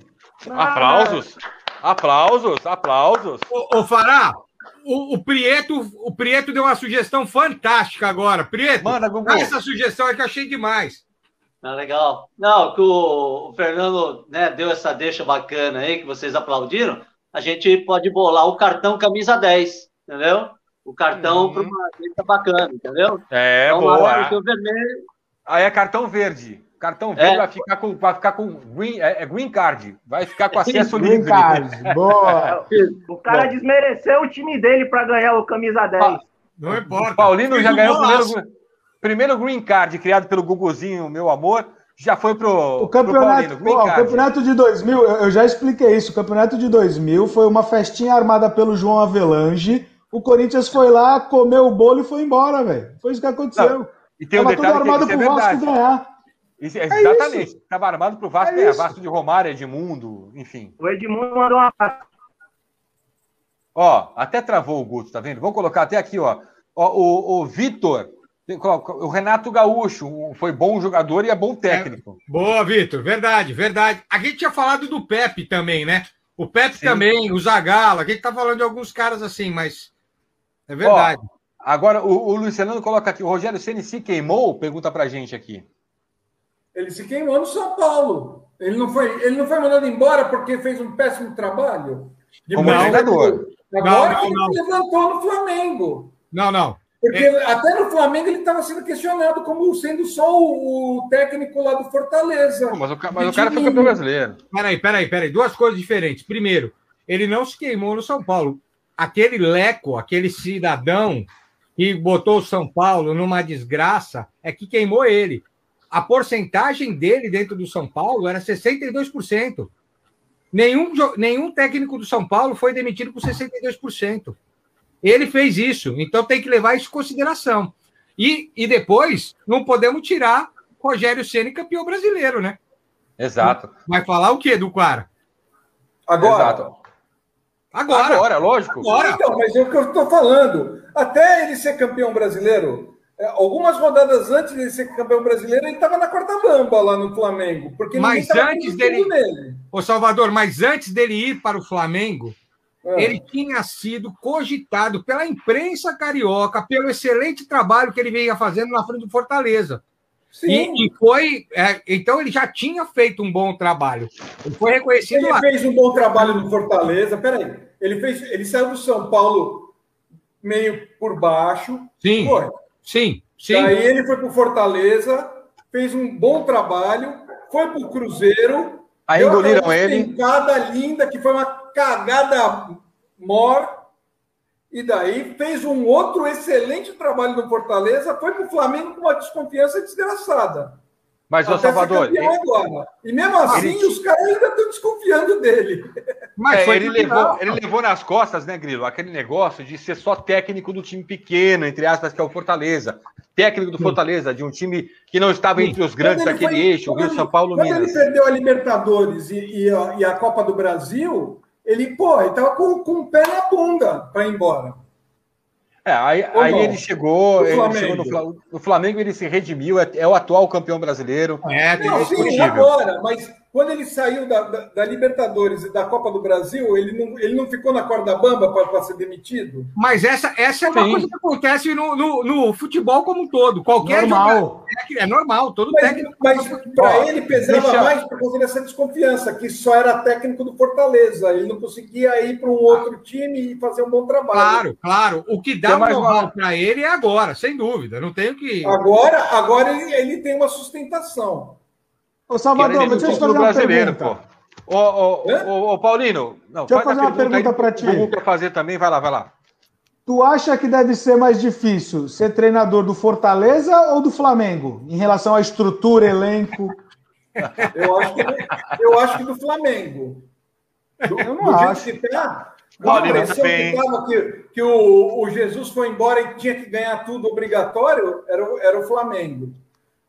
S6: Não,
S1: Aplausos, aplausos, aplausos.
S2: Ô, ô Fará, o, o, Prieto, o Prieto deu uma sugestão fantástica agora. Prieto,
S1: Manda,
S2: essa sugestão aí que eu achei demais.
S5: Ah, legal. Não, que o, o Fernando né, deu essa deixa bacana aí, que vocês aplaudiram. A gente pode bolar o cartão camisa 10, entendeu? O cartão
S1: Uhum.
S5: para uma deixa bacana, entendeu?
S1: É,
S5: Então,
S1: boa.
S5: vermelho.
S1: Aí é cartão verde. Cartão verde
S5: É.
S1: vai ficar com, vai ficar com green, é, é green card. Vai ficar com acesso
S3: Green
S1: livre.
S3: card. Boa.
S6: O cara desmereceu o time dele para ganhar o camisa 10.
S2: Não importa.
S1: O Paulino já
S2: um
S1: ganhou o primeiro, primeiro green card criado pelo Guguzinho, meu amor. Já foi pro,
S3: O
S1: pro
S3: campeonato,
S1: Paulino. Green
S3: ó, o campeonato de 2000, eu eu já expliquei isso. O campeonato de 2000 foi uma festinha armada pelo João Avelange. O Corinthians foi lá, comeu o bolo e foi embora, velho. Foi isso que aconteceu.
S1: E tem um
S3: Tava tudo
S1: detalhe que
S3: armado
S1: isso é
S3: pro Vasco ganhar.
S1: Isso, é exatamente. Estava armado pro Vasco,
S3: É.
S1: Vasco de Romário, Edmundo, enfim.
S6: O Edmundo mandou uma
S1: Ó, até travou o Guto, tá vendo? Vamos colocar até aqui, ó. Ó, o o Vitor, o Renato Gaúcho, foi bom jogador e é bom técnico.
S2: Boa, Vitor. Verdade, verdade. A gente tinha falado do Pepe também, né? O Pepe
S1: Sim.
S2: também, o Zagalo. A gente tá falando de alguns caras assim, mas é verdade.
S1: Agora, o, o Luciano coloca aqui, o Rogério Ceni se queimou? Pergunta pra gente aqui.
S4: Ele se queimou no São Paulo. Ele não foi, ele não foi mandado embora porque fez um péssimo trabalho.
S1: Como
S4: Depois-
S1: treinador.
S4: Agora
S2: Não,
S4: que
S2: não,
S4: ele levantou no Flamengo.
S2: Não, não.
S4: Porque até no Flamengo ele estava sendo questionado como sendo só o, o técnico lá do Fortaleza.
S1: Pô, mas o, mas o cara foi campeão brasileiro.
S2: Peraí, peraí, peraí. Duas coisas diferentes. Primeiro, ele não se queimou no São Paulo. Aquele leco, aquele cidadão que botou o São Paulo numa desgraça, é que queimou ele. A porcentagem dele dentro do São Paulo era 62%. Nenhum, nenhum técnico do São Paulo foi demitido com 62%. Ele fez isso, então tem que levar isso em consideração. E, e depois, não podemos tirar Rogério Ceni campeão brasileiro, né?
S1: Exato.
S2: Vai falar o quê do cara?
S4: Agora,
S1: Exato.
S2: Agora.
S1: Agora, lógico.
S2: Agora.
S4: Então, mas é o que eu estou falando. Até ele ser campeão brasileiro, algumas rodadas antes de ser campeão brasileiro, ele estava na quarta bamba lá no Flamengo. Porque
S2: Mas antes dele-
S4: nele.
S2: Ô, Salvador, mas antes dele ir para o Flamengo,
S4: Ah.
S2: ele tinha sido cogitado pela imprensa carioca pelo excelente trabalho que ele vinha fazendo na frente do Fortaleza.
S4: Sim.
S2: E, e foi. é, então ele já tinha feito um bom trabalho. Ele foi reconhecido
S4: Ele
S2: lá.
S4: fez um bom trabalho no Fortaleza. Peraí, ele fez, ele saiu do São Paulo meio por baixo.
S2: Sim,
S4: Foi.
S2: Sim, sim.
S4: Daí ele foi para o Fortaleza, fez um bom trabalho, foi para o Cruzeiro.
S1: Aí engoliram ele.
S4: despencada linda, que foi uma cagada mor. E daí fez um outro excelente trabalho no Fortaleza, foi para o Flamengo com uma desconfiança desgraçada.
S1: Mas,
S4: ser
S1: Salvador, ele,
S4: agora. E mesmo assim,
S1: Ele-
S4: os caras ainda estão desconfiando dele.
S2: Mas
S1: é, ele, levou, ele levou nas costas, né, Grilo? Aquele negócio de ser só técnico do time pequeno, entre aspas, que é o Fortaleza. Técnico do Fortaleza, de um time que não estava
S2: Sim.
S1: entre os grandes
S4: Quando ele
S1: daquele
S4: foi-
S1: eixo,
S4: quando
S1: Rio,
S4: ele-
S1: São Paulo,
S4: Quando
S1: Minas.
S4: ele perdeu a Libertadores e, e a, e a Copa do Brasil, ele, pô, ele tava com, com o pé na bunda para ir embora.
S1: É, aí, aí ele chegou,
S4: O
S1: ele
S4: Flamengo.
S1: chegou no, no Flamengo, ele se redimiu, é, é o atual campeão brasileiro.
S2: É, tem
S4: Não, sim, agora, mas quando ele saiu da, da- da Libertadores e da Copa do Brasil, ele não, ele não ficou na corda bamba para ser demitido?
S2: Mas essa, essa é uma
S1: Sim.
S2: coisa que acontece no, no, no futebol como um todo. Qualquer
S3: Normal.
S2: jogador- é normal, todo
S4: Mas,
S2: técnico.
S4: mas para ele pesava
S1: deixa-
S4: mais por causa dessa desconfiança, que só era técnico do Fortaleza. Ele não conseguia ir para um outro time e fazer um bom trabalho.
S2: Claro, claro. O que dá
S1: mais uma-
S2: para ele é agora, sem dúvida. Não tenho que.
S4: Agora, agora ele, ele tem uma sustentação.
S3: Ô, Salvador, deixa eu fazer uma
S1: brasileiro,
S3: pergunta.
S1: pô. Ô, ô, ô, ô, Paulino, não,
S3: Deixa eu
S1: faz a
S3: fazer uma pergunta pra ti.
S1: O quer fazer também, vai lá, vai lá.
S3: Tu acha que deve ser mais difícil ser treinador do Fortaleza ou do Flamengo? Em relação à estrutura, elenco?
S4: Eu acho que, eu acho que do Flamengo. Do,
S3: Eu não
S4: do jeito
S3: acho.
S4: que tá, a
S1: Paulino
S4: impressão
S1: também.
S4: que tava que, que o, o Jesus foi embora e tinha que ganhar tudo obrigatório, era, o- era o Flamengo.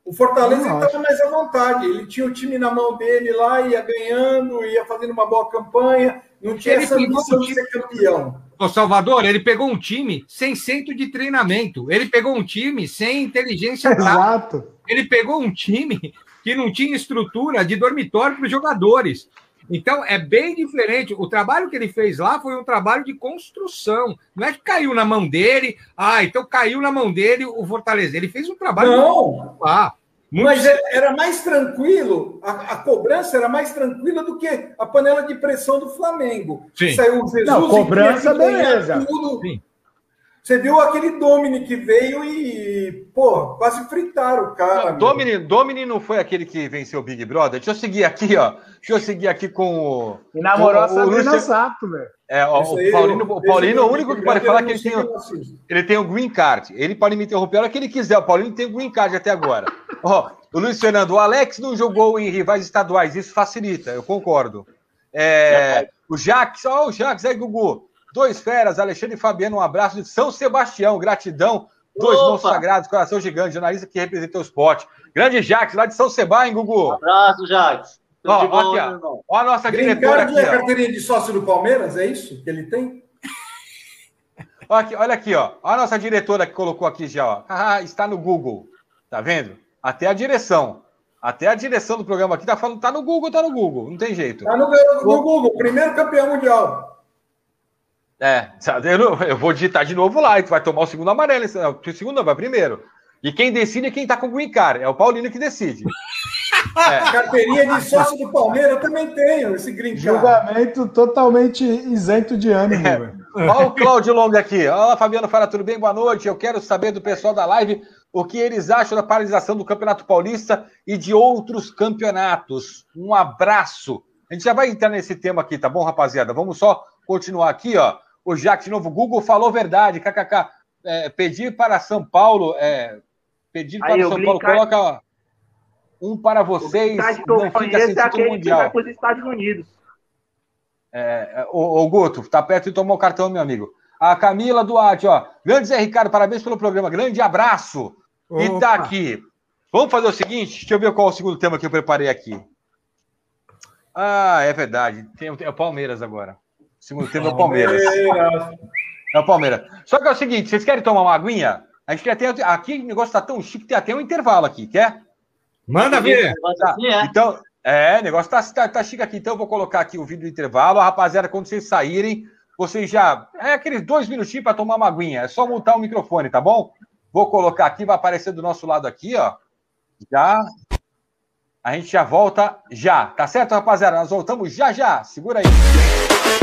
S4: O Fortaleza estava mais à vontade. Ele tinha o time na mão dele lá, ia ganhando, ia fazendo uma boa campanha. Não tinha
S2: Ele
S4: essa ambição
S2: o
S4: de ser campeão.
S2: Ô, Salvador, ele pegou um time sem centro de treinamento. Ele pegou um time sem inteligência tática.
S3: Exato.
S2: Ele pegou um time que não tinha estrutura de dormitório para os jogadores. Então, é bem diferente. O trabalho que ele fez lá foi um trabalho de construção. Não é que caiu na mão dele. Ah, então caiu na mão dele o Fortaleza. Ele fez um trabalho.
S4: Não.
S2: Ah, muito
S4: Mas é- era mais tranquilo, a, a cobrança era mais tranquila do que a panela de pressão do Flamengo.
S2: Sim.
S4: Saiu o Jesus
S3: Não,
S4: e
S3: cobrança,
S4: ganhar
S3: beleza.
S4: tudo.
S2: Sim.
S4: Você viu aquele Domini que veio e, pô, quase fritaram o cara. meu.
S1: Domini, Domini não foi aquele que venceu o Big Brother? Deixa eu seguir aqui, ó. Deixa eu seguir aqui com o.
S3: E namorou
S1: o-
S3: a Sabrina
S1: Lúcio-
S3: Sato, velho.
S1: É, ó, o Paulino, o Paulino é o único que pode falar que
S4: não
S1: ele tem, o-
S4: assisto.
S1: ele tem o green card. Ele pode me interromper a hora que ele quiser. O Paulino tem o green card até agora. Ó, o Luiz Fernando, o Alex não jogou em rivais estaduais. Isso facilita, eu concordo. É, o Jax, ó, o Jax aí, Gugu. Dois feras, Alexandre e Fabiano, um abraço de São Sebastião, gratidão. Dois
S5: Opa!
S1: mãos sagrados, coração gigante, jornalista que representa o esporte. Grande Jax, lá de São Sebastião, hein, Gugu?
S5: Abraço, Jacques. Tudo
S1: Ó,
S5: bom,
S1: aqui, ó. Ó a nossa diretora aqui,
S4: é a
S1: ó.
S4: carteirinha de sócio do Palmeiras, é isso que ele tem?
S1: Ó, aqui, olha aqui, ó. Olha a nossa diretora que colocou aqui já, ó. Ah, está no Google. Tá vendo? Até a direção. Até a direção do programa aqui tá falando, tá no Google, tá no Google. Não tem jeito.
S4: Tá no, no Google, primeiro campeão mundial.
S1: É, sabe, eu, não- eu vou digitar de novo lá e tu vai tomar o segundo amarelo. O segundo não, vai primeiro. E quem decide é quem tá com o green card. É o Paulino que decide. É.
S4: Carteirinha de sócio do Palmeiras, eu também tenho esse green card.
S3: Julgamento totalmente isento de ânimo,
S1: É.
S3: velho.
S1: Olha o Cláudio Long aqui. Olá, Fabiano Fala, tudo bem? Boa noite. Eu quero saber do pessoal da live o que eles acham da paralisação do Campeonato Paulista e de outros campeonatos. Um abraço. A gente já vai entrar nesse tema aqui, tá bom, rapaziada? Vamos só continuar aqui, ó. O Jack, de novo, Google falou verdade. KKK. É, pedir para São Paulo. É, pedir para
S6: Aí, o
S1: São Paulo, coloca um para vocês.
S6: O que eu
S1: Não fica sem
S6: é aquele que
S1: mundial.
S6: vai para os Estados Unidos.
S1: É, ô, ô, Guto, tá perto de tomar o cartão, meu amigo. A Camila Duarte, ó. Grande Zé Ricardo, parabéns pelo programa. Grande abraço. E
S2: Opa.
S1: tá aqui. Vamos fazer o seguinte, deixa eu ver qual é o segundo tema que eu preparei aqui. Ah, é verdade. Tem, o- é o Palmeiras agora. Segundo tema é o Palmeiras. É o Palmeiras. Só que é o seguinte, vocês querem tomar uma aguinha? A gente quer ter. Aqui o negócio tá tão chique, tem até um intervalo aqui, quer?
S2: Manda ver.
S5: Assim, é.
S1: Então, é, o negócio tá, tá, tá chique aqui. Então, eu vou colocar aqui o vídeo do intervalo. A rapaziada, quando vocês saírem, vocês já. É aqueles dois minutinhos para tomar uma aguinha. É só montar o microfone, tá bom? Vou colocar aqui, vai aparecer do nosso lado aqui, ó. Já. A gente já volta já. Tá certo, rapaziada? Nós voltamos já já. Segura aí.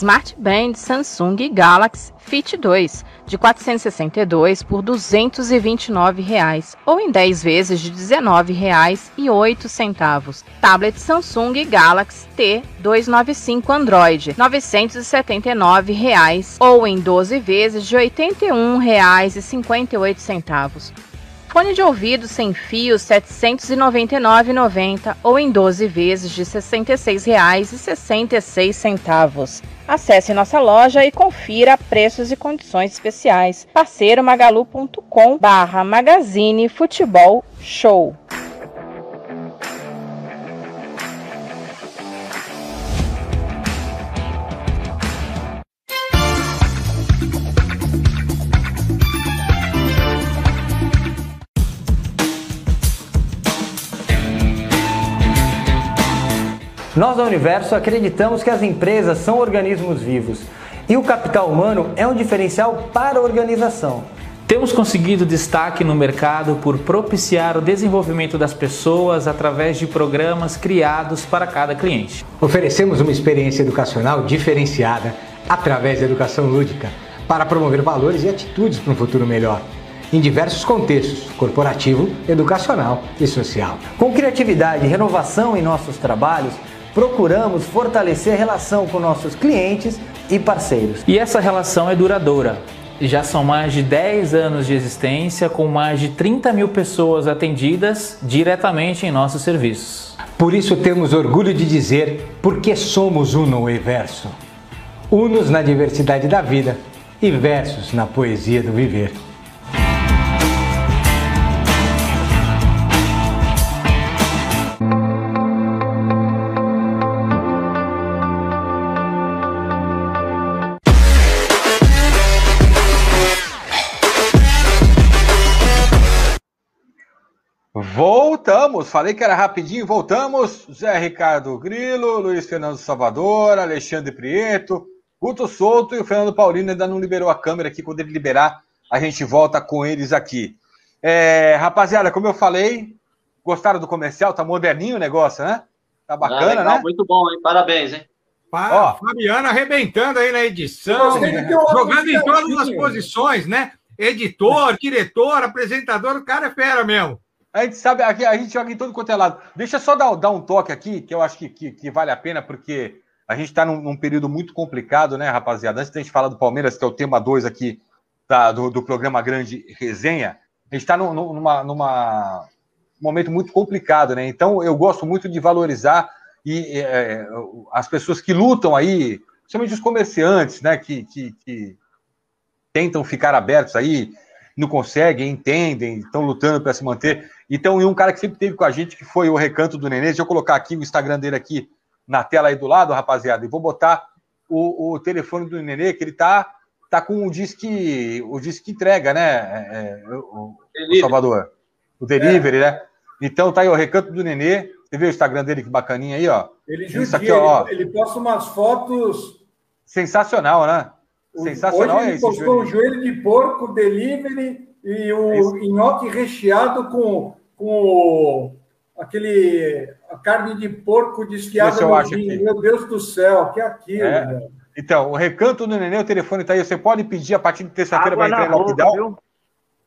S8: Smart Band Samsung Galaxy Fit 2 de 462 por 229 reais, ou em 10 vezes de 19 reais e 8 centavos. Tablet Samsung Galaxy T 295 Android 979 reais, ou em 12 vezes de 81 reais e 58 centavos. Fone de ouvido sem fio R$ 799,90 ou em 12 vezes de R$ 66,66. Acesse nossa loja e confira preços e condições especiais. Parceiro magalu.com barra Magazine Futebol Show.
S9: Nós da Universo acreditamos que as empresas são organismos vivos e o capital humano é um diferencial para a organização.
S10: Temos conseguido destaque no mercado por propiciar o desenvolvimento das pessoas através de programas criados para cada cliente.
S11: Oferecemos uma experiência educacional diferenciada através da educação lúdica para promover valores e atitudes para um futuro melhor, em diversos contextos corporativo, educacional e social.
S9: Com criatividade e renovação em nossos trabalhos, procuramos fortalecer a relação com nossos clientes e parceiros.
S10: E essa relação é duradoura. Já são mais de 10 anos de existência, com mais de 30 mil pessoas atendidas diretamente em nossos serviços.
S11: Por isso temos orgulho de dizer porque somos Uno e Verso. Unos na diversidade da vida e versos na poesia do viver.
S1: Voltamos, falei que era rapidinho, voltamos. Zé Ricardo Grilo, Luiz Fernando Salvador, Alexandre Prieto, Guto Souto e o Fernando Paulino ainda não liberou a câmera aqui. Quando ele liberar, a gente volta com eles aqui. É, rapaziada, como eu falei, gostaram do comercial? Tá moderninho o negócio, né? Tá bacana, ah, legal, né?
S5: Muito bom, hein? Parabéns, hein?
S2: Ó, Fabiano arrebentando aí na edição, jogando em todas as posições, né? Editor, diretor, apresentador, o cara é fera mesmo.
S1: A gente sabe, a gente joga em todo quanto é lado. Deixa só dar, dar um toque aqui, que eu acho que, que, que vale a pena, porque a gente está num, num, período muito complicado, né, rapaziada? Antes da gente falar do Palmeiras, que é o tema 2 aqui da, do, do, programa Grande Resenha, a gente está num, numa, numa momento muito complicado, né? Então eu gosto muito de valorizar e é, as pessoas que lutam aí, principalmente os comerciantes, né, que, que, que tentam ficar abertos aí, não conseguem, entendem, estão lutando para se manter. Então, e um cara que sempre teve com a gente, que foi o Recanto do Nenê, deixa eu colocar aqui o Instagram dele aqui na tela aí do lado, rapaziada, e vou botar o, o telefone do Nenê, que ele tá, tá com o disque, o disque entrega, né, é, é o, o, Salvador? O delivery, é. né? Então tá aí o Recanto do Nenê, você vê o Instagram dele, que bacaninha aí, ó.
S4: Ele judia, Isso aqui, ó, ele, ele posta umas fotos...
S1: Sensacional, né?
S4: Sensacional Hoje ele é postou o joelho de porco, delivery e o é nhoque recheado com, com aquele a carne de porco desfiada no vinho. Meu Deus do céu, que é aquilo, é.
S1: Então, o recanto do neném, o telefone está aí. Você pode pedir a partir de terça-feira vai entrar em lockdown. Viu?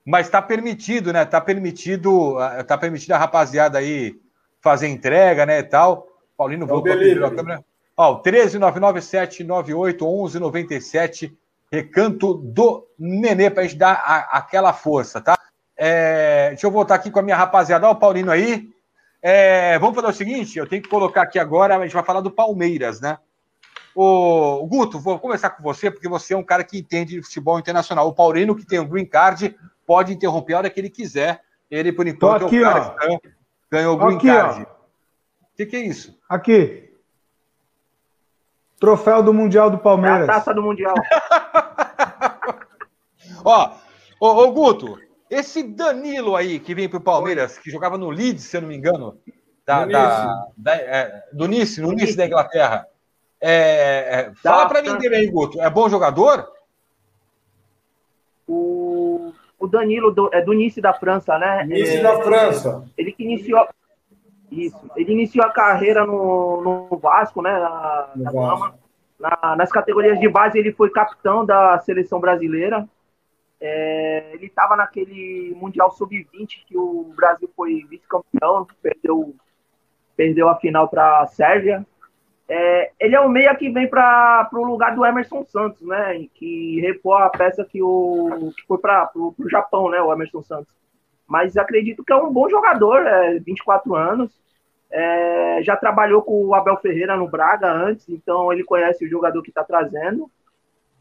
S1: Mas está permitido, né? Está permitido, tá permitido a rapaziada aí fazer entrega, né? E tal. Paulino, voltou a câmera. Ó, 13997981197, recanto do Nenê, para a gente dar a, aquela força, tá? É, deixa eu voltar aqui com a minha rapaziada. Ó, o Paulino aí. É, vamos fazer o seguinte: eu tenho que colocar aqui agora, a gente vai falar do Palmeiras, né? O, Guto, vou começar com você, porque você é um cara que entende de futebol internacional. O Paulino, que tem um green card, pode interromper a hora que ele quiser. Ele, por enquanto,
S3: aqui, é o cara
S1: ó. que ganhou o green aqui, card. O que, que é isso?
S3: Aqui. Troféu do Mundial do Palmeiras. É
S6: a taça do Mundial.
S1: Ó, ô, ô, Guto, esse Danilo aí que vem pro Palmeiras, que jogava no Leeds, se eu não me engano, da, da, da é, do Nice, no Nice da Inglaterra. É, é, fala para mim dele aí, Guto. É bom jogador?
S6: O, o Danilo do, é do Nice da França, né?
S4: Nice da França.
S6: Ele que iniciou, isso. Ele iniciou a carreira no, no Vasco, né? Na, na, Vasco. na, nas categorias de base, ele foi capitão da seleção brasileira. É, ele estava naquele Mundial Sub-20 que o Brasil foi vice-campeão, perdeu, perdeu a final para a Sérvia. É, ele é o meia que vem para o lugar do Emerson Santos, né? Que repôs a peça que, o, que foi para o Japão, né? O Emerson Santos. Mas acredito que é um bom jogador, é, 24 anos. É, já trabalhou com o Abel Ferreira no Braga antes, então ele conhece o jogador que está trazendo.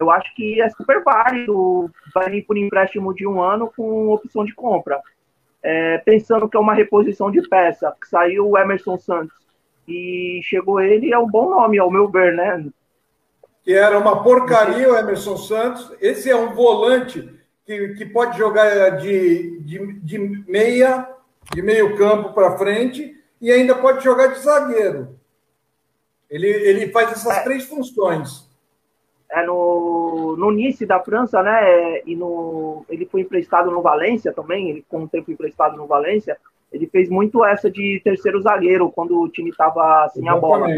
S6: Eu acho que é super válido, vai por empréstimo de um ano com opção de compra. É, pensando que é uma reposição de peça, que saiu o Emerson Santos e chegou ele, é um bom nome, ao meu ver, né?
S4: Que era uma porcaria o Emerson Santos. Esse é um volante que, que pode jogar de, de, de meia, de meio campo para frente, e ainda pode jogar de zagueiro. Ele, ele faz essas é, três funções.
S6: É no, no Nice da França, né? E no, ele foi emprestado no Valência também. Ele com um tempo emprestado no Valência. Ele fez muito essa de terceiro zagueiro quando o time estava sem a bola.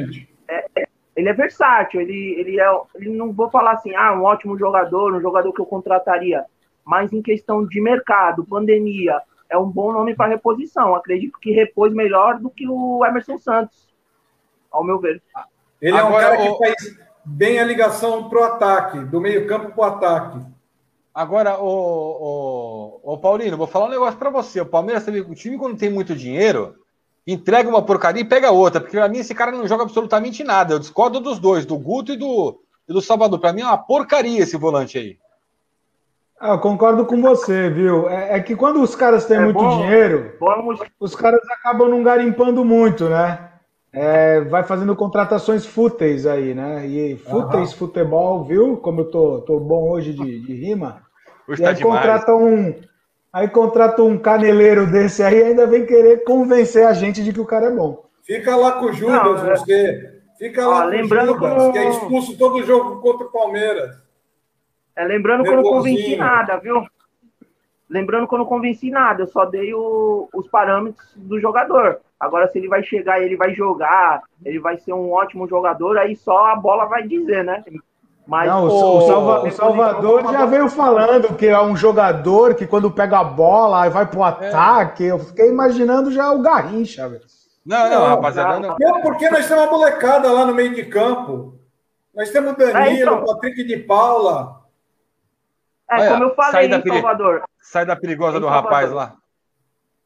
S6: É, é, ele é versátil. Ele, ele é, ele não vou falar assim, ah, um ótimo jogador, um jogador que eu contrataria. Mas em questão de mercado, pandemia, é um bom nome para reposição. Acredito que repôs melhor do que o Emerson Santos, ao meu ver.
S4: Ele Agora, é um cara o... que faz bem a ligação para o ataque, do meio-campo para o ataque.
S1: Agora, o, o, o, Paulino, vou falar um negócio para você. O Palmeiras também, o time, quando tem muito dinheiro, entrega uma porcaria e pega outra, porque para mim esse cara não joga absolutamente nada. Eu discordo dos dois, do Guto e do, e do Salvador. Para mim é uma porcaria esse volante aí.
S3: Ah, eu concordo com você, viu? É, é que quando os caras têm é muito bom, dinheiro, vamos... os caras acabam não garimpando muito, né? É, vai fazendo contratações fúteis aí, né? E fúteis, uhum. futebol, viu? Como eu tô, tô bom hoje de, de rima. Hoje e tá aí demais. contrata um, Aí contrata um caneleiro desse aí e ainda vem querer convencer a gente de que o cara é bom.
S4: Fica lá com o Judas,
S6: Não, é-
S4: você. Fica
S6: Ó,
S4: lá com o
S6: lembrando
S4: Judas,
S6: que o-
S4: que é expulso todo jogo contra o Palmeiras.
S6: É, lembrando que eu não convenci nada, viu? Lembrando que eu não convenci nada, eu só dei o- os parâmetros do jogador. Agora, se ele vai chegar, ele vai jogar, ele vai ser um ótimo jogador, aí só a bola vai dizer, né? Mas,
S3: Não, o,
S6: pô,
S3: o Salva- o Salvador já veio falando que é um jogador que quando pega a bola aí vai pro ataque. Eu fiquei imaginando já o Garrincha, velho.
S1: Não, não, rapaziada, não.
S4: Não, porque nós temos uma molecada lá no meio de campo. Nós temos o Danilo,
S6: É, então.
S4: o Patrick de Paula.
S6: É,
S1: Olha,
S6: como eu
S1: sai
S6: falei
S1: da
S6: em
S1: peri-
S6: Salvador.
S1: Sai da perigosa do
S6: Salvador.
S1: rapaz lá.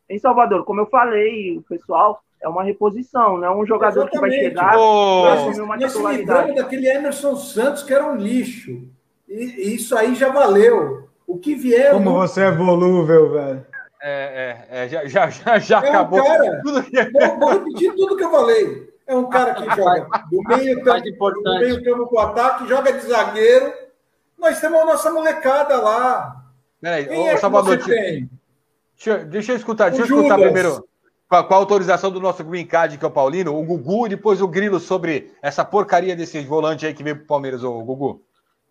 S6: Em Salvador, como eu falei, o pessoal, é uma reposição, não é um jogador que vai
S4: Exatamente.
S6: chegar e
S4: Nós,
S6: assumir uma
S4: nós
S6: titularidade.
S4: daquele Emerson Santos que era um lixo. E, e isso aí já valeu. O que vier.
S3: Como você é volúvel, velho.
S1: É, é, é, já, já, já, já
S4: É um
S1: acabou.
S4: cara-
S1: Tudo que-
S4: Vou, vou repetir tudo que eu falei. É um cara que joga do meio campo, do meio campo pro ataque, joga de zagueiro. Nós temos a nossa molecada lá.
S1: Peraí,
S4: Quem
S1: ô,
S4: é que
S1: Salvador,
S4: tem?
S1: Deixa, deixa eu escutar, deixa eu
S4: O
S1: escutar
S4: Judas.
S1: primeiro. Com a, com a autorização do nosso Green Card, que é o Paulino, o Gugu e depois o Grilo sobre essa porcaria desse volante aí que veio pro Palmeiras, ô Gugu.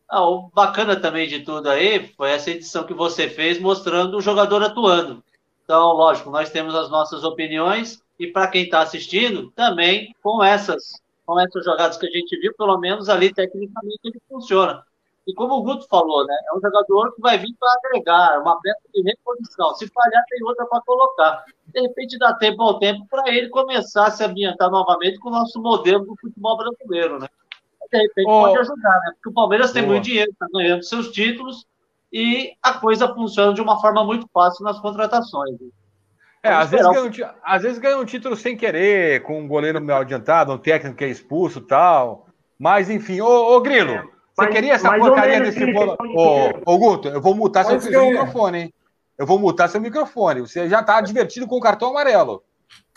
S5: Ah, o bacana também de tudo aí foi essa edição que você fez mostrando o jogador atuando. Então, lógico, nós temos as nossas opiniões e para quem está assistindo, também com essas, com essas jogadas que a gente viu, pelo menos ali tecnicamente ele funciona. E como o Guto falou, né, é um jogador que vai vir para agregar, é uma peça de reposição. Se falhar, tem outra para colocar. De repente dá tempo ao tempo para ele começar a se ambientar novamente com o nosso modelo do futebol brasileiro, né? de repente
S1: Ô.
S5: pode ajudar, né? Porque o Palmeiras tem
S1: Boa.
S5: muito dinheiro, está ganhando seus títulos e a coisa funciona de uma forma muito fácil nas contratações.
S1: É,
S5: Vamos
S1: às vezes, ganha um, às vezes ganha um título sem querer, com um goleiro meio adiantado, um técnico que é expulso e tal. Mas, enfim, ô, ô Grilo, você
S6: Mas-
S1: queria essa porcaria desse
S6: de
S1: Ô, ô, Guto, eu vou mutar seu,
S4: ganha.
S1: microfone, hein? Eu vou mutar seu microfone. Você já tá divertido com o cartão amarelo.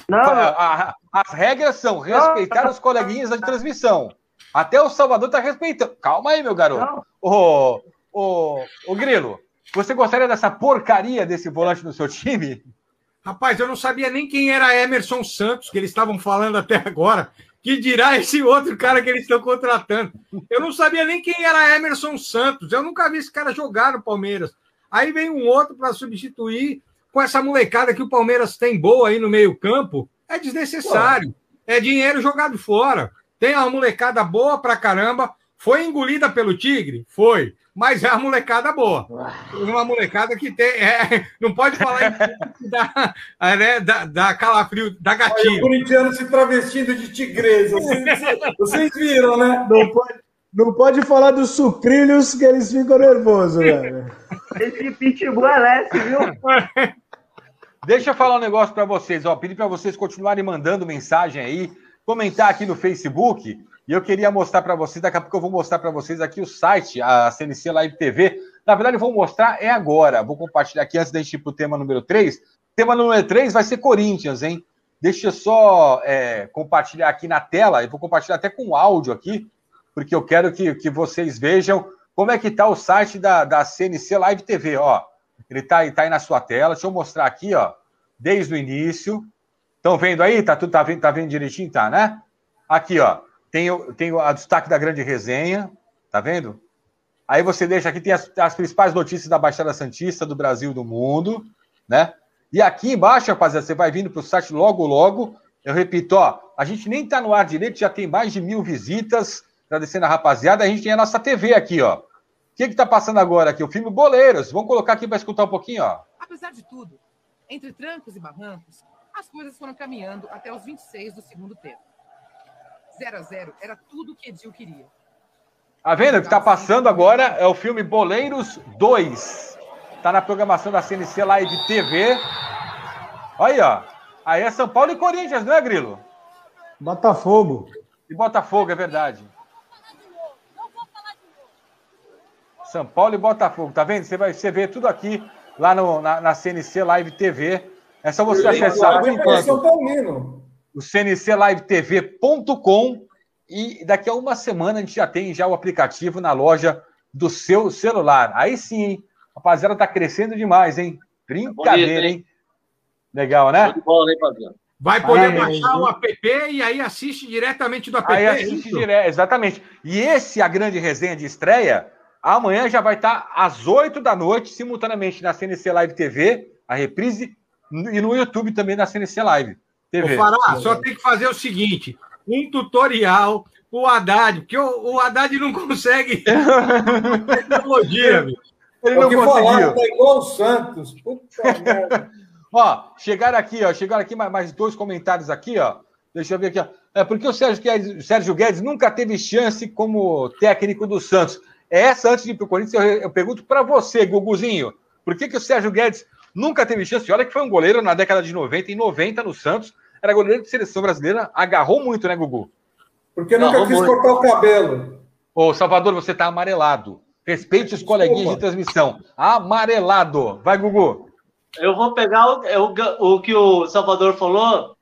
S6: Não,
S1: A- a- as regras são respeitar os coleguinhas da transmissão. Até o Salvador tá respeitando. Calma aí, meu garoto.
S6: não.
S1: Ô, ô, ô Grilo, você gostaria dessa porcaria desse volante no seu time?
S2: Rapaz, eu não sabia nem quem era Emerson Santos, que eles estavam falando até agora, que dirá esse outro cara que eles estão contratando. Eu não sabia nem quem era Emerson Santos, eu nunca vi esse cara jogar no Palmeiras. Aí vem um outro para substituir com essa molecada que o Palmeiras tem boa aí no meio-campo. É desnecessário. É dinheiro jogado fora. Tem uma molecada boa pra caramba. Foi engolida pelo Tigre? Foi. Mas é uma molecada boa. Uma molecada que tem. é, não pode falar da, é, né, da, da calafrio, da
S4: Olha, o corintiano se travestindo de tigresa. Vocês, vocês viram, né?
S3: Não pode, não pode falar dos sucrilhos que eles ficam nervosos, velho.
S6: Esse pitbull é leste, viu?
S1: Deixa eu falar um negócio para vocês, ó. Pedir para vocês continuarem mandando mensagem aí, comentar aqui no Facebook. E eu queria mostrar para vocês, daqui a pouco eu vou mostrar para vocês aqui o site, a CNC Live TV. Na verdade, eu vou mostrar é agora. Vou compartilhar aqui antes da gente ir pro tema número 3. Tema número 3 vai ser Corinthians, hein? Deixa eu só é, compartilhar aqui na tela. Eu vou compartilhar até com áudio aqui, porque eu quero que, que vocês vejam como é que tá o site da, da CNC Live TV, ó. Ele tá, aí- tá aí na sua tela. Deixa eu mostrar aqui, ó, desde o início. Estão vendo aí? Tá tudo tá vendo, tá vendo direitinho, tá, né? Aqui, ó, tem o, tem o a destaque da grande resenha, tá vendo? Aí você deixa aqui tem as, as principais notícias da Baixada Santista, do Brasil, do mundo, né? E aqui embaixo, rapaziada, você vai vindo para o site logo, logo. Eu repito, ó, a gente nem tá no ar direito, já tem mais de mil visitas. Agradecendo a rapaziada, a gente tem a nossa TV aqui, ó. O que que tá passando agora aqui? O filme Boleiros. Vamos colocar aqui para escutar um pouquinho, ó.
S12: Apesar de tudo, entre trancos e barrancos, as coisas foram caminhando até os 26 do segundo tempo. 0 a 0 era tudo o que Edil queria.
S1: Tá vendo? O que tá passando agora é o filme Boleiros 2. Tá na programação da CNC Live TV. Olha aí, ó. Aí é São Paulo e Corinthians, não é, Grilo?
S3: Botafogo.
S1: E Botafogo, é verdade. São Paulo e Botafogo, tá vendo? Você vai você vê tudo aqui lá no, na, na CNC Live TV. É só você acessar por
S4: É
S1: enquanto. O cnclivetv.com e daqui a uma semana a gente já tem já o aplicativo na loja do seu celular. Aí sim, hein? Rapaziada, tá crescendo demais, hein? Brincadeira, hein? Legal, né?
S5: Né, Fabiano?
S2: Vai poder baixar o app e aí assiste diretamente do app.
S1: Aí
S2: é
S1: assiste direto, exatamente. E esse, a grande resenha de estreia, amanhã já vai estar às 8 da noite, simultaneamente na CNC Live TV, a reprise, e no YouTube também na CNC Live TV.
S2: Ô, Fará, só tem que fazer o seguinte: um tutorial o Haddad, porque o, o Haddad não consegue tecnologia, meu.
S1: Ele
S4: o
S1: não conseguiu.
S4: falaram, tá igual o Santos. Puta merda.
S1: Ó, chegaram aqui, ó, chegaram aqui mais, mais dois comentários aqui, ó. Deixa eu ver aqui, ó. É porque o Sérgio Guedes, o Sérgio Guedes nunca teve chance como técnico do Santos. É essa antes de ir pro Corinthians, eu, eu pergunto para você, Guguzinho. Por que, que o Sérgio Guedes nunca teve chance? Olha que foi um goleiro na década de 90, em 90 no Santos, era goleiro de seleção brasileira, agarrou muito, né, Gugu?
S4: Porque nunca quis cortar o cabelo.
S1: Ô, Salvador, você tá amarelado. Respeite os coleguinhas de transmissão. Amarelado. Vai, Gugu.
S5: Eu vou pegar o, é o, o que o Salvador falou.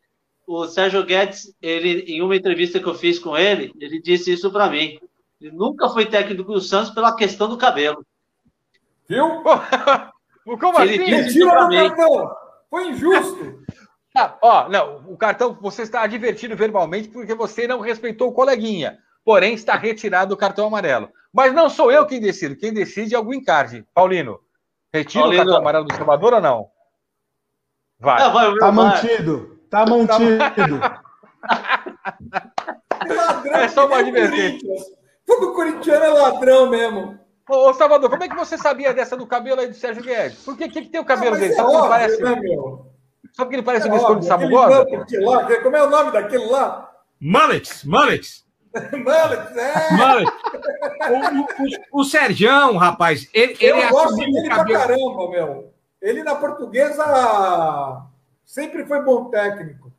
S5: O Sérgio Guedes, ele, em uma entrevista que eu fiz com ele, ele disse isso para mim. Ele nunca foi técnico do Santos pela questão do cabelo.
S4: Viu?
S1: Como
S5: Ele
S1: assim?
S5: disse isso
S4: Retira
S5: pra
S4: do. Foi injusto.
S1: Ah, ó, não, o cartão, você está advertido verbalmente porque você não respeitou o coleguinha. Porém, está retirado o cartão amarelo. Mas não sou eu quem decido. Quem decide é o Green Card. Paulino, retira
S5: Paulino.
S1: o cartão amarelo do Salvador ou não? Vai.
S5: Ah, vai, meu
S3: Tá
S5: vai.
S3: mantido. Tá mantido.
S4: Ladrão
S1: É só uma advertência.
S4: Todo corintiano é ladrão mesmo.
S1: Ô, ô, Salvador, como é que você sabia dessa do cabelo aí do Sérgio Guedes? Por que, que, que tem o cabelo dele?
S4: é óbvio,
S1: parece,
S4: né, meu?
S1: Só porque ele parece
S4: É
S1: o biscoito de Sabugosa?
S4: que- como é o nome daquele lá?
S2: Mullets, mullets.
S4: Mullet, é.
S2: Mullet. O, o, o, o Sergião, rapaz, ele,
S4: Eu
S2: ele
S4: gosto
S2: assumiu
S4: dele pra
S2: cabelo.
S4: caramba, meu. Ele na portuguesa sempre foi bom técnico.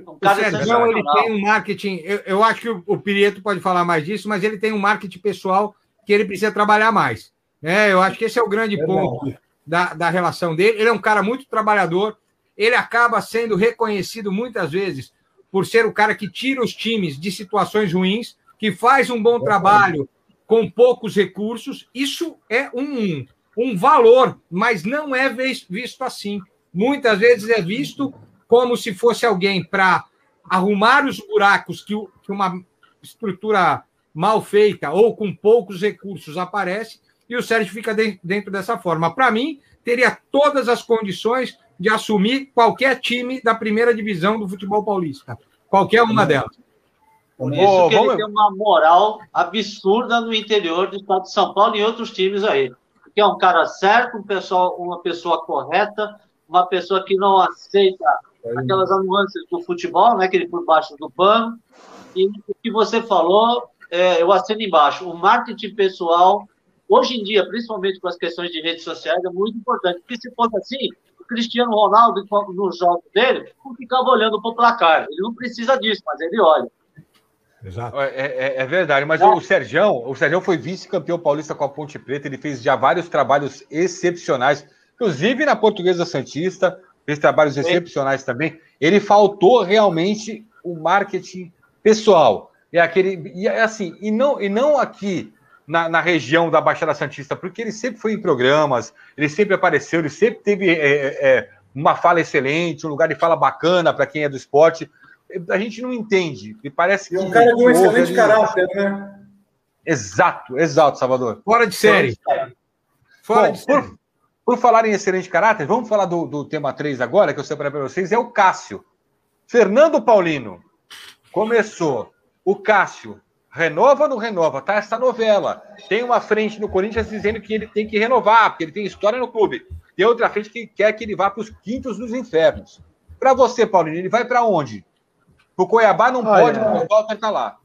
S5: Um
S2: O
S5: cara
S2: Sergião, ele tem um marketing. Eu, eu acho que o, o Pirieto pode falar mais disso, mas ele tem um marketing pessoal que ele precisa trabalhar mais. É, eu acho que esse é o grande
S4: Verdade.
S2: ponto da, da relação dele. Ele é um cara muito trabalhador, ele acaba sendo reconhecido muitas vezes por ser o cara que tira os times de situações ruins, que faz um bom trabalho com poucos recursos. Isso é um, um valor, mas não é vis- visto assim. Muitas vezes é visto como se fosse alguém para arrumar os buracos que, que uma estrutura mal feita ou com poucos recursos aparece, e o Sérgio fica de- dentro dessa forma. Para mim, teria todas as condições de assumir qualquer time da primeira divisão do futebol paulista. Qualquer uma delas.
S5: Por isso que
S1: vamos-
S5: ele tem uma moral absurda no interior do estado de São Paulo e em outros times aí. Porque é um cara certo, um pessoal, uma pessoa correta, uma pessoa que não aceita aquelas nuances do futebol, né, que ele por baixo do pano. E o que você falou, é, eu assino embaixo. O marketing pessoal, hoje em dia, principalmente com as questões de redes sociais, é muito importante. Porque se fosse assim, o Cristiano Ronaldo, nos jogos dele, não ficava olhando para o placar. Ele não precisa disso, mas ele olha.
S2: Exato.
S1: É, é- é verdade, mas o Sergião, o Sergião foi vice-campeão paulista com a Ponte Preta, ele fez já vários trabalhos excepcionais, inclusive na Portuguesa Santista, fez trabalhos excepcionais também. Ele faltou realmente o marketing pessoal. É aquele. E é assim, e não, e não aqui na, na região da Baixada Santista, porque ele sempre foi em programas, ele sempre apareceu, ele sempre teve é, é, uma fala excelente, um lugar de fala bacana para quem é do esporte. A gente não entende. Me parece
S4: E
S1: que.
S4: um cara de um excelente
S1: ali-
S4: caráter, né?
S1: Exato, exato, Salvador.
S2: Fora de série. Fora
S1: Bom,
S2: de série.
S1: por, por falar em excelente caráter, vamos falar do, do tema 3 agora, que eu separei para vocês, é o Cássio. Fernando Paulino começou. O Cássio renova ou não renova? Tá essa novela. Tem uma frente no Corinthians dizendo que ele tem que renovar, porque ele tem história no clube. Tem outra frente que quer que ele vá para os quintos dos infernos. Para você, Paulino, ele vai para onde? O Cuiabá não
S3: Olha,
S1: pode, mas o Walter tá lá.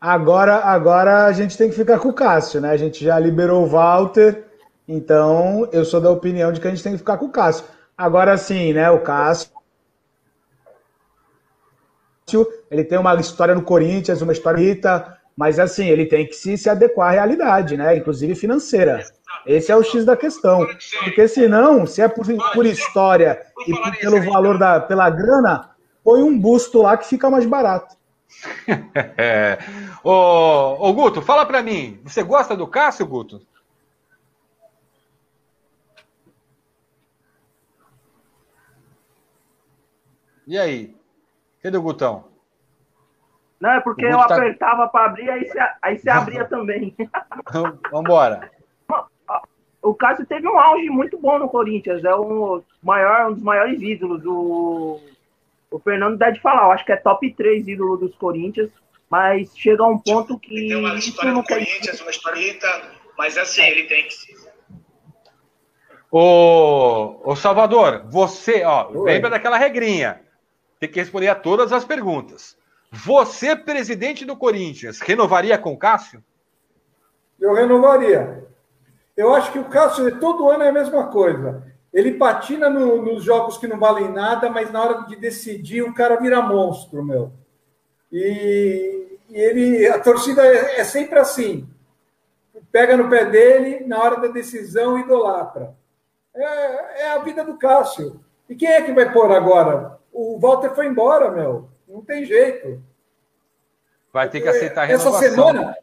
S3: Agora, agora a gente tem que ficar com o Cássio, né? A gente já liberou o Walter, então eu sou da opinião de que a gente tem que ficar com o Cássio. Agora sim, né? O Cássio fácil, ele tem uma história no Corinthians, uma história bonita, mas assim, ele tem que se, se adequar à realidade, né? Inclusive financeira. Esse é o X da questão. Porque senão, se é por, por história e pelo valor da pela grana, põe um busto lá que fica mais barato.
S1: é. ô, ô, Guto, fala pra mim. Você gosta do Cássio, Guto? E aí? Cadê o Gutão?
S6: Não, é porque eu
S1: tá-
S6: apertava para abrir, aí você, aí você abria também.
S1: Vambora.
S6: o Cássio teve um auge muito bom no Corinthians, é um, maior, um dos maiores ídolos. O, o Fernando deve falar, eu acho que é top 3 ídolo dos Corinthians, mas chega a um ponto que.
S13: Tem uma história do
S6: quer
S13: Corinthians, uma historieta, mas assim, ele tem que ser.
S1: Ô, ô Salvador, você, ó, lembra daquela regrinha. Tem que responder a todas as perguntas. Você, presidente do Corinthians, renovaria com o Cássio?
S4: Eu renovaria. Eu acho que o Cássio todo ano é a mesma coisa. Ele patina no- nos jogos que não valem nada, mas na hora de decidir o cara vira monstro, meu. E, e ele, a torcida é, é sempre assim. Pega no pé dele, na hora da decisão idolatra. É, é a vida do Cássio. E quem é que vai pôr agora? O Walter foi embora, meu. Não tem jeito.
S1: Vai ter que aceitar a
S4: Essa
S1: renovação.
S4: semana,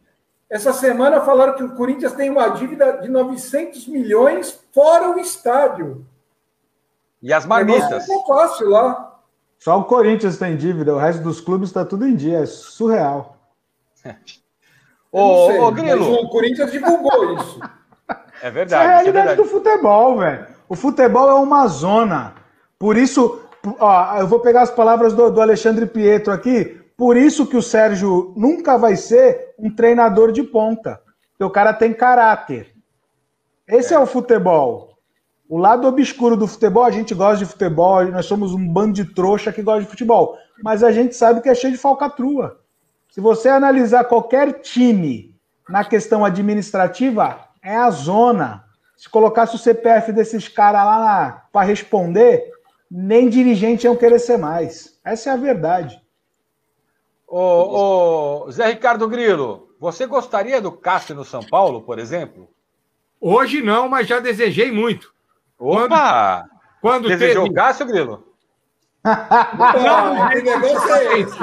S4: essa semana falaram que o Corinthians tem uma dívida de 900 milhões fora o estádio.
S1: E as marmitas?
S4: não é fácil lá.
S3: Só o Corinthians tem dívida, o resto dos clubes está tudo em dia, é surreal.
S1: Ô,
S4: sei,
S1: ô, Grilo.
S4: o Corinthians divulgou isso.
S1: É
S3: Isso é
S1: verdade.
S3: a
S1: é
S3: realidade
S1: verdade.
S3: do futebol, velho. O futebol é uma zona. Por isso, ó, eu vou pegar as palavras do, do Alexandre Pietro aqui. Por isso que o Sérgio nunca vai ser um treinador de ponta. Porque o cara tem caráter. Esse é. o futebol. O lado obscuro do futebol, a gente gosta de futebol, nós somos um bando de trouxa que gosta de futebol. Mas a gente sabe que é cheio de falcatrua. Se você analisar qualquer time na questão administrativa, é a zona. Se colocasse o CPF desses caras lá para responder, nem dirigente iam querer ser mais. Essa é a verdade.
S1: Ô, ô, Zé Ricardo Grilo, você gostaria do Cássio no São Paulo, por exemplo?
S2: Hoje não, mas já desejei muito.
S1: Opa!
S2: Quando
S1: Desejou
S2: teve-
S1: o Cássio, Grilo?
S2: Não,
S4: que negócio é esse?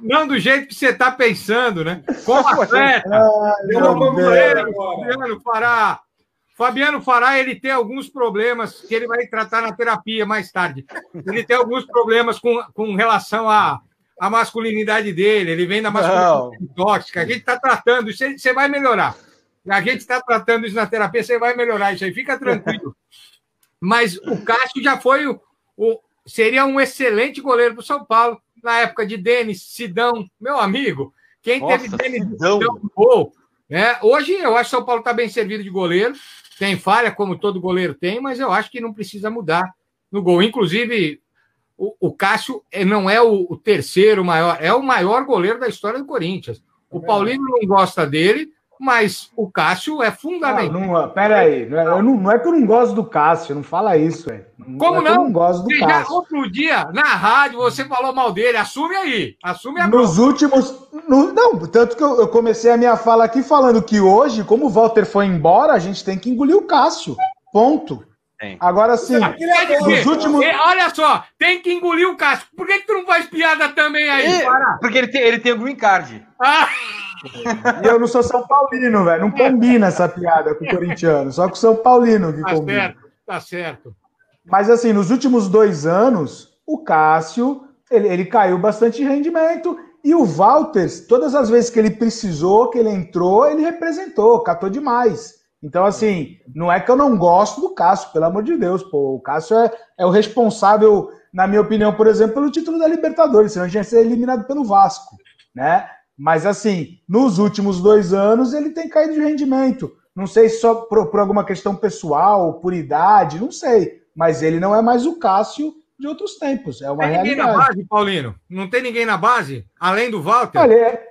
S2: Não do jeito que você está pensando, né? Como atleta.
S4: Eu
S2: como
S4: vou
S2: goleiro,
S4: agora.
S2: Fabiano Fará. Fabiano Fará, ele tem alguns problemas que ele vai tratar na terapia mais tarde. Ele tem alguns problemas com, com relação à, à masculinidade dele. Ele vem da masculinidade tóxica. A gente está tratando isso, você vai melhorar. A gente está tratando isso na terapia, você vai melhorar isso aí, fica tranquilo. Mas o Cássio já foi o, o- seria um excelente goleiro para o São Paulo na época de Denis, Sidão, meu amigo. Quem
S1: Nossa,
S2: teve Denis
S1: Sidão.
S2: No gol, né? Hoje eu acho que o São Paulo está bem servido de goleiro. Tem falha, como todo goleiro tem, mas eu acho que não precisa mudar no gol. Inclusive, o, o Cássio é- não é o, o terceiro maior, é o maior goleiro da história do Corinthians. O Paulino não gosta dele, mas o Cássio é fundamental.
S3: Não, não, pera aí, não é, eu não, não é que eu não gosto do Cássio, não fala isso, velho.
S2: Como
S3: é que eu
S2: não?
S3: não gosto do
S2: Você já
S3: Cássio.
S2: outro dia, na rádio, você falou mal dele. Assume aí. Assume a
S3: Nos últimos. no- não, tanto que eu, eu comecei a minha fala aqui falando que hoje, como o Walter foi embora, a gente tem que engolir o Cássio. Ponto. Agora sim, nos últimos.
S2: é, olha só, tem que engolir o Cássio. Por que, que tu não faz piada também aí?
S1: E-
S2: Para.
S1: porque ele tem, ele tem o green card.
S2: Ah,
S3: E eu não sou São Paulino, velho. Não combina essa piada com o corintiano, só com o São Paulino que
S2: tá
S3: combina.
S2: certo, tá certo.
S3: Mas assim, nos últimos dois anos, o Cássio ele, ele caiu bastante de rendimento. E o Walter, todas as vezes que ele precisou, que ele entrou, ele representou, catou demais. Então, assim, não é que eu não gosto do Cássio, pelo amor de Deus, pô. O Cássio é, é o responsável, na minha opinião, por exemplo, pelo título da Libertadores, senão a gente ia ser eliminado pelo Vasco, né? Mas, assim, nos últimos dois anos, ele tem caído de rendimento. Não sei se só por, por alguma questão pessoal, por idade, não sei. Mas ele não é mais o Cássio de outros tempos. É uma
S2: Tem ninguém na
S3: realidade.
S2: base, Paulino? Não tem ninguém na base? Além do Walter?
S3: Olha, é-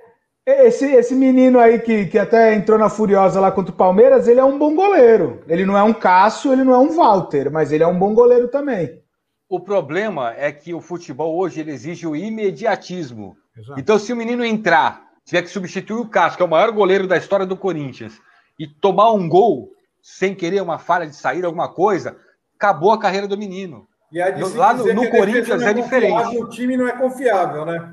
S3: esse, esse menino aí que, que até entrou na Furiosa lá contra o Palmeiras, ele é um bom goleiro. Ele não é um Cássio, ele não é um Walter, mas ele é um bom goleiro também.
S1: O problema é que o futebol hoje ele exige o imediatismo.
S2: Exato.
S1: Então, se o menino entrar, tiver que substituir o Cássio, que é o maior goleiro da história do Corinthians, e tomar um gol sem querer uma falha de saída, alguma coisa, acabou a carreira do menino.
S4: E se
S1: Lá no, no Corinthians
S4: não
S1: é diferente.
S4: O time não é confiável, né?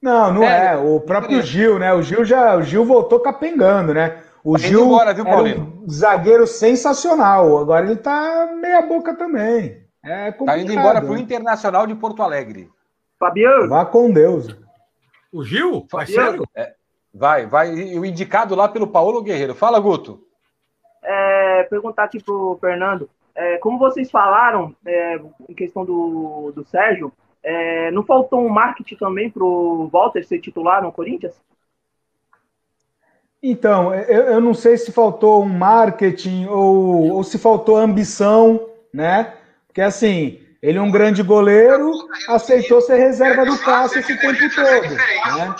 S3: Não, não
S1: É,
S3: é. O próprio Gil, né? O Gil já, o Gil voltou capengando, né? O Gil
S1: embora, viu,
S3: um zagueiro sensacional. Agora ele tá meia boca também. É
S1: Tá indo embora pro Internacional de Porto Alegre.
S6: Fabiano.
S3: Vá com Deus.
S2: O Gil?
S1: Vai, sério? É, vai, vai. E o indicado lá pelo Paulo Guerreiro. Fala, Guto.
S6: É, perguntar aqui pro Fernando. É, como vocês falaram é, em questão do, do Sérgio, é, não faltou um marketing também pro Walter ser titular no Corinthians?
S3: Então, eu, eu não sei se faltou um marketing ou, ou se faltou ambição, né? Porque assim, ele é um grande goleiro, aceitou ser reserva do Cássio esse tempo todo. Né?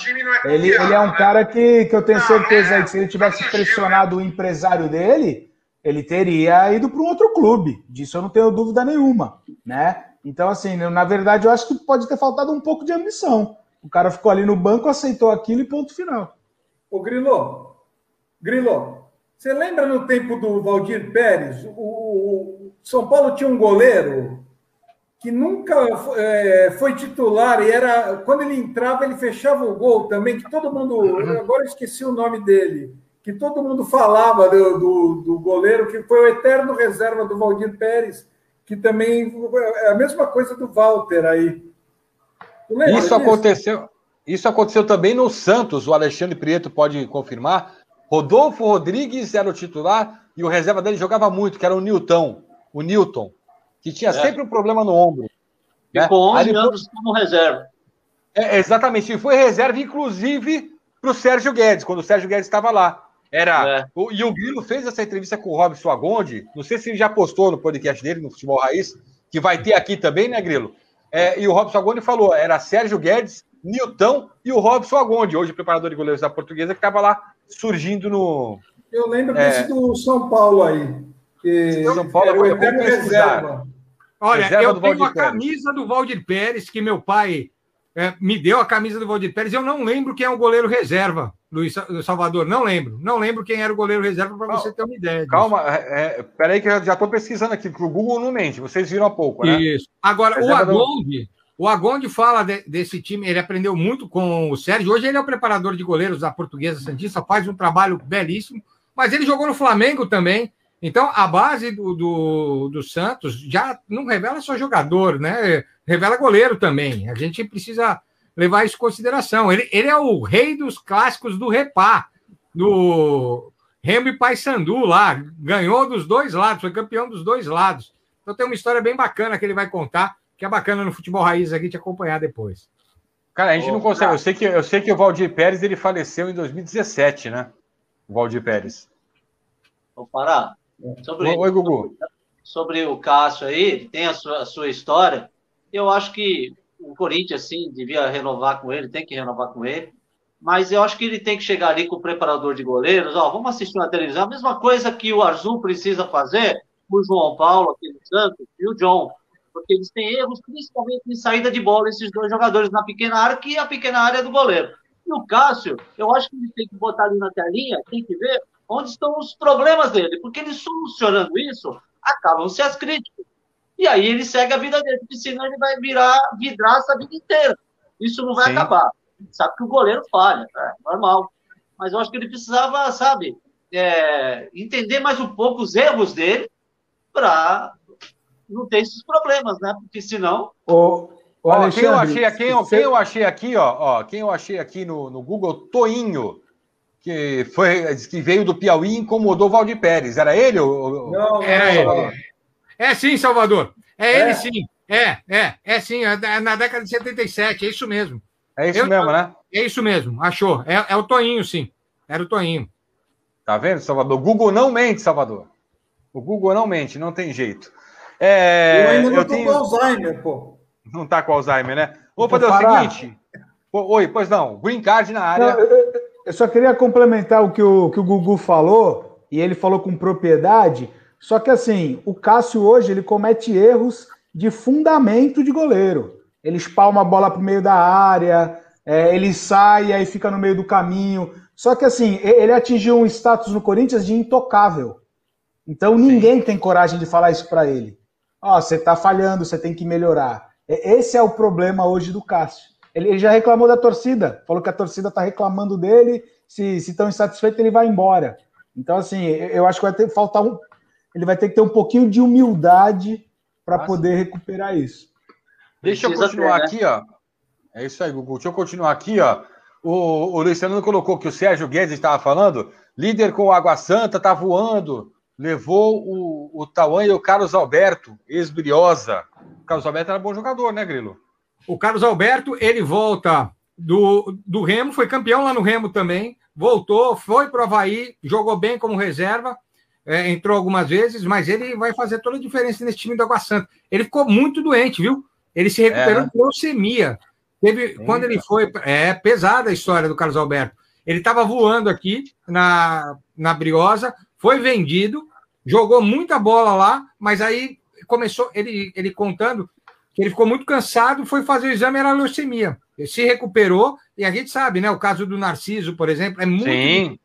S3: Ele, ele é um cara que, que eu tenho certeza que se ele tivesse pressionado o empresário dele, ele teria ido para um outro clube. Disso eu não tenho dúvida nenhuma, né? Então, assim, na verdade, eu acho que pode ter faltado um pouco de ambição. O cara ficou ali no banco, aceitou aquilo e ponto final.
S4: Ô, Grilo, Grilo, você lembra no tempo do Valdir Pérez? O, São Paulo tinha um goleiro que nunca é, foi titular e era quando ele entrava ele fechava o gol também que todo mundo agora eu esqueci o nome dele que todo mundo falava do, do, do, goleiro que foi o eterno reserva do Valdir Pérez que também é a mesma coisa do Walter aí.
S1: Isso disso? aconteceu isso aconteceu também no Santos o Alexandre Prieto pode confirmar. Rodolfo Rodrigues era o titular e o reserva dele jogava muito que era o Newton o Newton que tinha é. sempre um problema no ombro.
S5: Ficou né? 11 depois... anos como reserva.
S1: É, exatamente, e foi reserva, inclusive, para o Sérgio Guedes, quando o Sérgio Guedes estava lá. Era. É. O, e o Grilo fez essa entrevista com o Robson Agonde, não sei se ele já postou no podcast dele, no Futebol Raiz, que vai ter aqui também, né, Grilo? É, e o Robson Agonde falou: era Sérgio Guedes, Nilton e o Robson Agonde, hoje preparador de goleiros da portuguesa, que estava lá surgindo no.
S4: Eu lembro é... desse do São Paulo aí. Que
S1: São Paulo era o eterno reserva.
S2: Olha, Reserva eu tenho a camisa do Valdir Pérez, que meu pai é, me deu a camisa do Valdir Pérez. Eu não lembro quem é o goleiro reserva do Salvador. Não lembro. Não lembro quem era o goleiro reserva para você ter uma ideia. Disso.
S1: Calma, é, é, peraí que eu já estou pesquisando aqui, porque o Google não mente. Vocês viram há pouco, né?
S2: Isso. Agora, reserva o Agonde, do... o Agonde fala de, desse time, ele aprendeu muito com o Sérgio. Hoje ele é o preparador de goleiros da Portuguesa Santista, faz um trabalho belíssimo, mas ele jogou no Flamengo também. Então, a base do, do, do, Santos já não revela só jogador, né? Revela goleiro também. A gente precisa levar isso em consideração. Ele, ele é o rei dos clássicos do Repá, do Remo e Paysandu lá. Ganhou dos dois lados, foi campeão dos dois lados. Então, tem uma história bem bacana que ele vai contar, que é bacana no futebol raiz aqui te acompanhar depois.
S1: Cara, a gente não consegue. Eu sei, que, eu sei que o Valdir Pérez ele faleceu em 2017, né? O Valdir Pérez.
S5: Vou parar. Sobre, Oi, Gugu. Sobre o Cássio aí, tem a sua, a sua história. Eu acho que o Corinthians, sim, devia renovar com ele, tem que renovar com ele. Mas eu acho que ele tem que chegar ali com o preparador de goleiros. Ó, vamos assistir na televisão. A mesma coisa que o Arzu precisa fazer, o João Paulo aqui no Santos e o John. Porque eles têm erros, principalmente em saída de bola, esses dois jogadores na pequena área, que a pequena área é do goleiro. E o Cássio, eu acho que ele tem que botar ali na telinha, tem que ver onde estão os problemas dele, porque ele solucionando isso, acabam-se as críticas. E aí ele segue a vida dele, porque senão ele vai virar vidraça a vida inteira. Isso não vai Sim. acabar. Sabe que o goleiro falha, é normal. Mas eu acho que ele precisava, sabe, é, entender mais um pouco os erros dele para não ter esses problemas, né? Porque senão.
S1: O, o ó, quem eu achei, quem, quem eu achei aqui, ó, ó, quem eu achei aqui no, no Google, Toinho que foi que veio do Piauí e incomodou o Valdir Pérez. Era ele? Ou...
S2: Não, é, é, é sim, Salvador. É, é, ele sim. É, é, é sim. É na década de 77, é isso mesmo.
S1: É isso Eu, mesmo, né?
S2: É isso mesmo, achou. É, é o Toinho, sim. Era o Toinho.
S1: Tá vendo, Salvador? O Google não mente, Salvador. O Google não mente, não tem jeito. É,
S4: eu ainda não eu tô tenho... com Alzheimer, pô.
S1: Não tá com Alzheimer, né? Vou fazer o seguinte. Oi, pois não. Green card na área. Não, eu,
S3: eu só queria complementar o que o, que o Gugu falou, e ele falou com propriedade. Só que assim, o Cássio hoje ele comete erros de fundamento de goleiro. Ele espalma a bola para o meio da área, é, ele sai aí fica no meio do caminho. Só que assim, ele atingiu um status no Corinthians de intocável. Então ninguém tem coragem de falar isso para ele. Ó, oh, você está falhando, você tem que melhorar. Esse é o problema hoje do Cássio. Ele, ele já reclamou da torcida, falou que a torcida está reclamando dele, se estão insatisfeitos, ele vai embora. Então, assim, eu acho que vai ter que faltar um. Ele vai ter que ter um pouquinho de humildade para poder recuperar isso.
S1: Deixa eu continuar
S5: ter, né?
S1: aqui, ó. É isso aí, Gugu. Deixa eu continuar aqui, ó. O, o Luciano colocou que o Sérgio Guedes estava falando, líder com o Água Santa, tá voando. Levou o, o Tauan e o Carlos Alberto, ex-briosa. O Carlos Alberto era bom jogador, né, Grilo?
S2: O Carlos Alberto, ele volta do, do Remo, foi campeão lá no Remo também, voltou, foi para o Havaí, jogou bem como reserva, é, entrou algumas vezes, mas ele vai fazer toda a diferença nesse time do Água Santa. Ele ficou muito doente, viu? Ele se recuperou
S1: É.
S2: de leucemia. Teve, quando ele foi. É pesada a história do Carlos Alberto. Ele estava voando aqui na, na Briosa, foi vendido, jogou muita bola lá, mas aí começou, ele, ele contando que ele ficou muito cansado, foi fazer o exame, era leucemia. Ele se recuperou, e a gente sabe, né? O caso do Narciso, por exemplo, é muito
S1: Sim.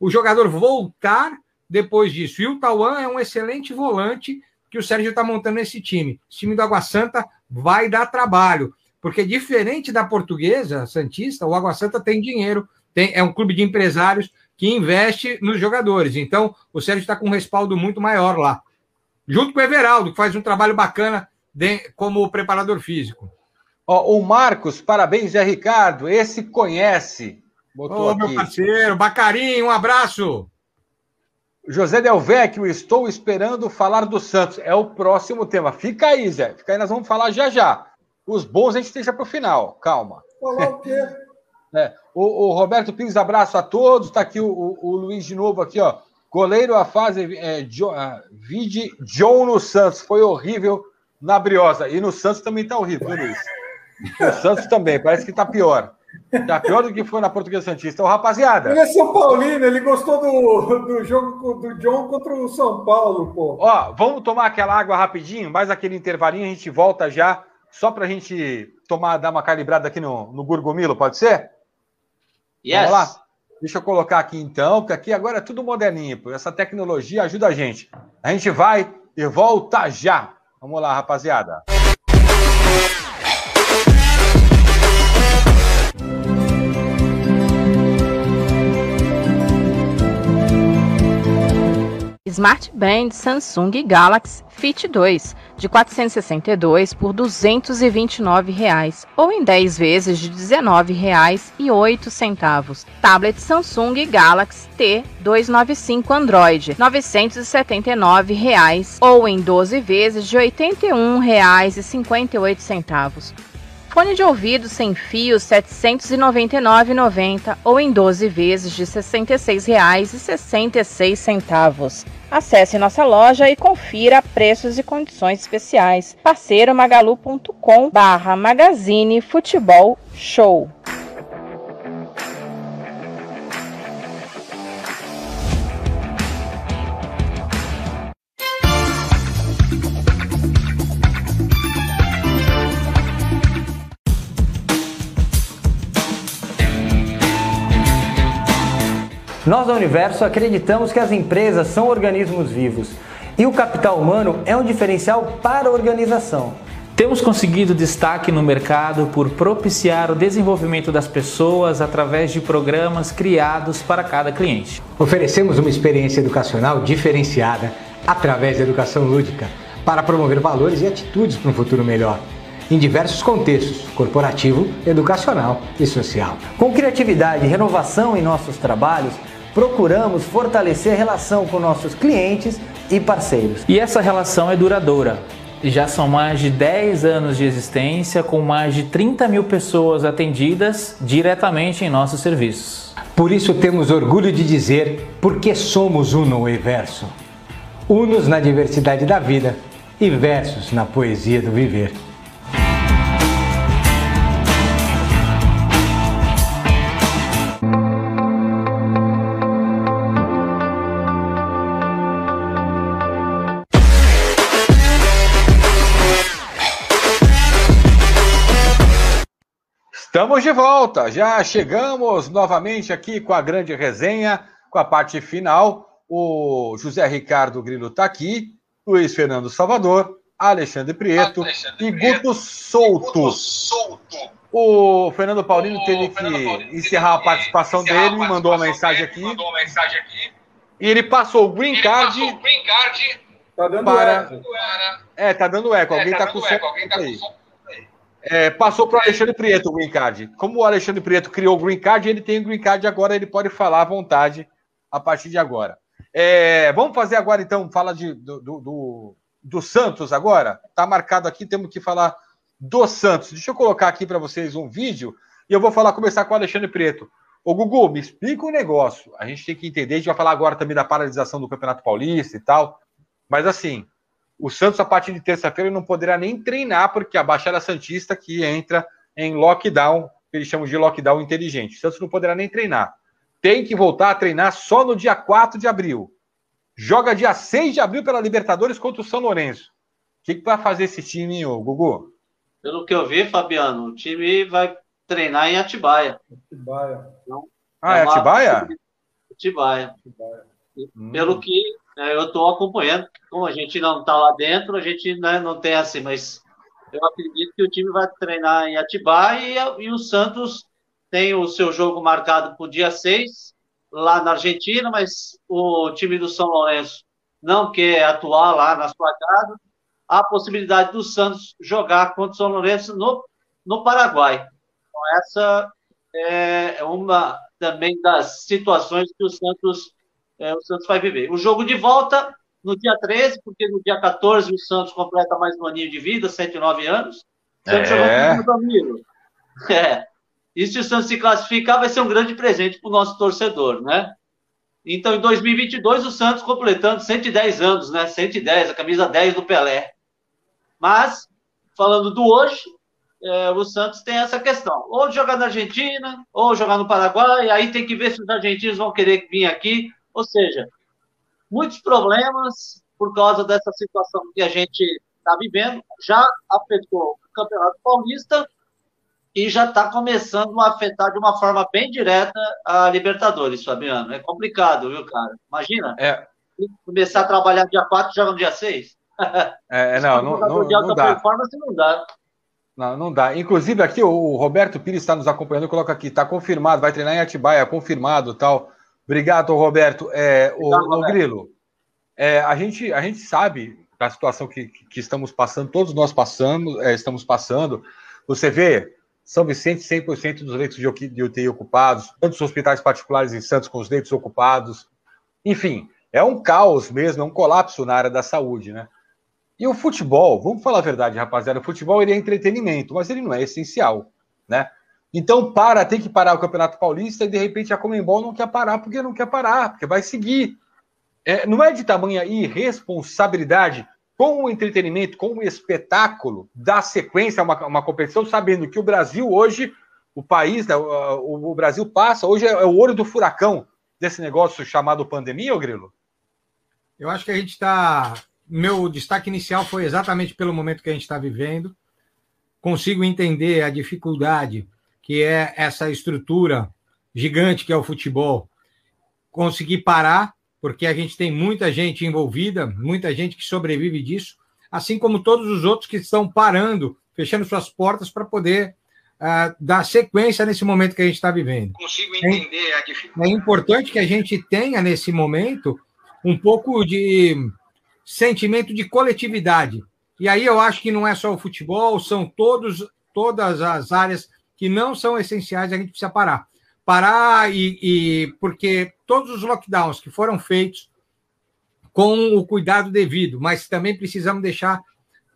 S2: o jogador voltar depois disso. E o Tauan é um excelente volante que o Sérgio está montando nesse time. Esse time do Água Santa vai dar trabalho, porque diferente da portuguesa Santista, o Água Santa tem dinheiro, tem, é um clube de empresários que investe nos jogadores. Então, o Sérgio está com um respaldo muito maior lá. Junto com o Everaldo, que faz um trabalho bacana de- como preparador físico.
S1: Ó, o Marcos, parabéns, Zé Ricardo. Esse conhece. Botou
S2: Ô, meu
S1: aqui.
S2: parceiro, Bacarinho, um abraço.
S1: José Del Vecchio, estou esperando falar do Santos. É o próximo tema. Fica aí, Zé. Fica aí, nós vamos falar já já. Os bons a gente deixa para o final. Calma.
S4: Falar o quê?
S1: É, o, o Roberto Pires, abraço a todos. Está aqui o, o- o Luiz de novo aqui, ó. Goleiro a fase é, Jo- ah, vide John no Santos. Foi horrível na Briosa. E no Santos também está horrível, viu, Luiz? O Santos também, parece que está pior. Está pior do que foi na Portuguesa Santista. Ô, rapaziada.
S4: Ele é São Paulino, ele gostou do, do jogo do John contra o São Paulo, pô.
S1: Ó, vamos tomar aquela água rapidinho, mais aquele intervalinho, a gente volta já, só pra gente tomar, dar uma calibrada aqui no, no Gurgomilo, pode ser?
S5: Yes.
S1: Vamos lá? Deixa eu colocar aqui então, porque aqui agora é tudo moderninho, pô. essa tecnologia ajuda a gente. A gente vai e volta já. Vamos lá, rapaziada.
S8: Smart Band Samsung Galaxy Fit 2 de 462 por 229 reais, ou em 10 vezes de 19 reais e 8 centavos. Tablet Samsung Galaxy T 295 Android 979 reais, ou em 12 vezes de 81 reais e 58 centavos. Fone de ouvido sem fio R$ 799,90 ou em 12 vezes de R$ 66,66. Acesse nossa loja e confira preços e condições especiais. Parceiro magalu.com barra Magazine Futebol Show.
S9: Nós da Universo acreditamos que as empresas são organismos vivos e o capital humano é um diferencial para a organização.
S10: Temos conseguido destaque no mercado por propiciar o desenvolvimento das pessoas através de programas criados para cada cliente.
S11: Oferecemos uma experiência educacional diferenciada através da educação lúdica para promover valores e atitudes para um futuro melhor, em diversos contextos corporativo, educacional e social.
S9: Com criatividade e renovação em nossos trabalhos, procuramos fortalecer a relação com nossos clientes e parceiros.
S10: E essa relação é duradoura. Já são mais de 10 anos de existência, com mais de 30 mil pessoas atendidas diretamente em nossos serviços.
S11: Por isso temos orgulho de dizer porque somos uno e verso. Unos na diversidade da vida e versos na poesia do viver.
S1: Estamos de volta, já chegamos novamente aqui com a grande resenha, com a parte final. O José Ricardo Grilo está aqui, Luiz Fernando Salvador, Alexandre Prieto e Guto Souto. O Fernando Paulino teve que encerrar a participação dele, mandou uma mensagem aqui. E ele passou o green card
S4: Tá dando
S1: para.
S4: eco.
S1: É, tá dando eco. Alguém tá, com som aí. É, passou para o Alexandre Prieto o green card. Como o Alexandre Prieto criou o green card, ele tem o green card agora, ele pode falar à vontade a partir de agora. É, vamos fazer agora, então, fala de, do, do, do, Santos agora. Tá marcado aqui, temos que falar do Santos. Deixa eu colocar aqui para vocês um vídeo e eu vou falar, começar com o Alexandre Preto. Ô, Gugu, me explica um negócio. A gente tem que entender, a gente vai falar agora também da paralisação do Campeonato Paulista e tal. Mas assim, o Santos, a partir de terça-feira, não poderá nem treinar, porque a Baixada Santista que entra em lockdown, que eles chamam de lockdown inteligente. O Santos não poderá nem treinar. Tem que voltar a treinar só no dia 4 de abril. Joga dia 6 de abril pela Libertadores contra o São Lourenço. O que, que vai fazer esse time, ô, Gugu?
S5: Pelo que eu vi, Fabiano, o time vai treinar em Atibaia.
S4: Atibaia.
S5: Então,
S1: ah, é,
S5: uma-
S1: Atibaia?
S5: Atibaia. E
S1: Hum.
S5: Pelo que eu estou acompanhando, como a gente não está lá dentro, a gente né, não tem assim, mas eu acredito que o time vai treinar em Atibaia e, e o Santos tem o seu jogo marcado para o dia 6, lá na Argentina, mas o time do São Lourenço não quer atuar lá na sua casa. Há a possibilidade do Santos jogar contra o São Lourenço no, no Paraguai. Então, essa é uma também das situações que o Santos, é, o Santos vai viver. O jogo de volta no dia 13, porque no dia 14 o Santos completa mais um aninho de vida, 109 anos. O Santos
S1: É.
S5: jogou com o amigo. É. E se o Santos se classificar, vai ser um grande presente para o nosso torcedor, né? Então, em 2022, o Santos completando 110 anos, né? 110, a camisa 10 do Pelé. Mas, falando do hoje, é, o Santos tem essa questão. Ou jogar na Argentina, ou jogar no Paraguai, aí tem que ver se os argentinos vão querer vir aqui. Ou seja, muitos problemas por causa dessa situação que a gente está vivendo. Já afetou o Campeonato Paulista e já está começando a afetar de uma forma bem direta a Libertadores, Fabiano. É complicado, viu, cara? Imagina.
S1: É.
S5: Começar a trabalhar dia 4 e jogar no dia 6.
S1: É, não, não, não,
S5: de alta
S1: não dá.
S5: performance não dá.
S1: Não, não dá. Inclusive, aqui o Roberto Pires está nos acompanhando, coloca aqui, está confirmado, vai treinar em Atibaia, confirmado tal. Obrigado, Roberto. É, o,
S5: Obrigado,
S1: o
S5: Roberto.
S1: Grilo, é, a, gente, a gente sabe da situação que, que estamos passando, todos nós passamos, é, estamos passando. Você vê, São Vicente, 100% dos leitos de UTI de UTI ocupados, tantos hospitais particulares em Santos com os leitos ocupados. Enfim, é um caos mesmo, é um colapso na área da saúde, né? E o futebol, vamos falar a verdade, rapaziada, o futebol ele é entretenimento, mas ele não é essencial, né? Então para, tem que parar o Campeonato Paulista e de repente a Comembol não quer parar porque não quer parar, porque vai seguir. É, não é de tamanha irresponsabilidade com o entretenimento, com o espetáculo, dar sequência a uma, uma competição, sabendo que o Brasil hoje, o país, né, o, o Brasil passa, hoje é, é o olho do furacão desse negócio chamado pandemia, ô Grilo?
S2: Eu acho que a gente está. Meu destaque inicial foi exatamente pelo momento que a gente está vivendo. Consigo entender a dificuldade que é essa estrutura gigante que é o futebol. Conseguir parar, porque a gente tem muita gente envolvida, muita gente que sobrevive disso, assim como todos os outros que estão parando, fechando suas portas para poder ah, dar sequência nesse momento que a gente está vivendo.
S13: Consigo entender a dificuldade.
S2: É importante que a gente tenha nesse momento um pouco de sentimento de coletividade. E aí eu acho que não é só o futebol, são todos, todas as áreas que não são essenciais, a gente precisa parar. Parar e, e porque todos os lockdowns que foram feitos com o cuidado devido, mas também precisamos deixar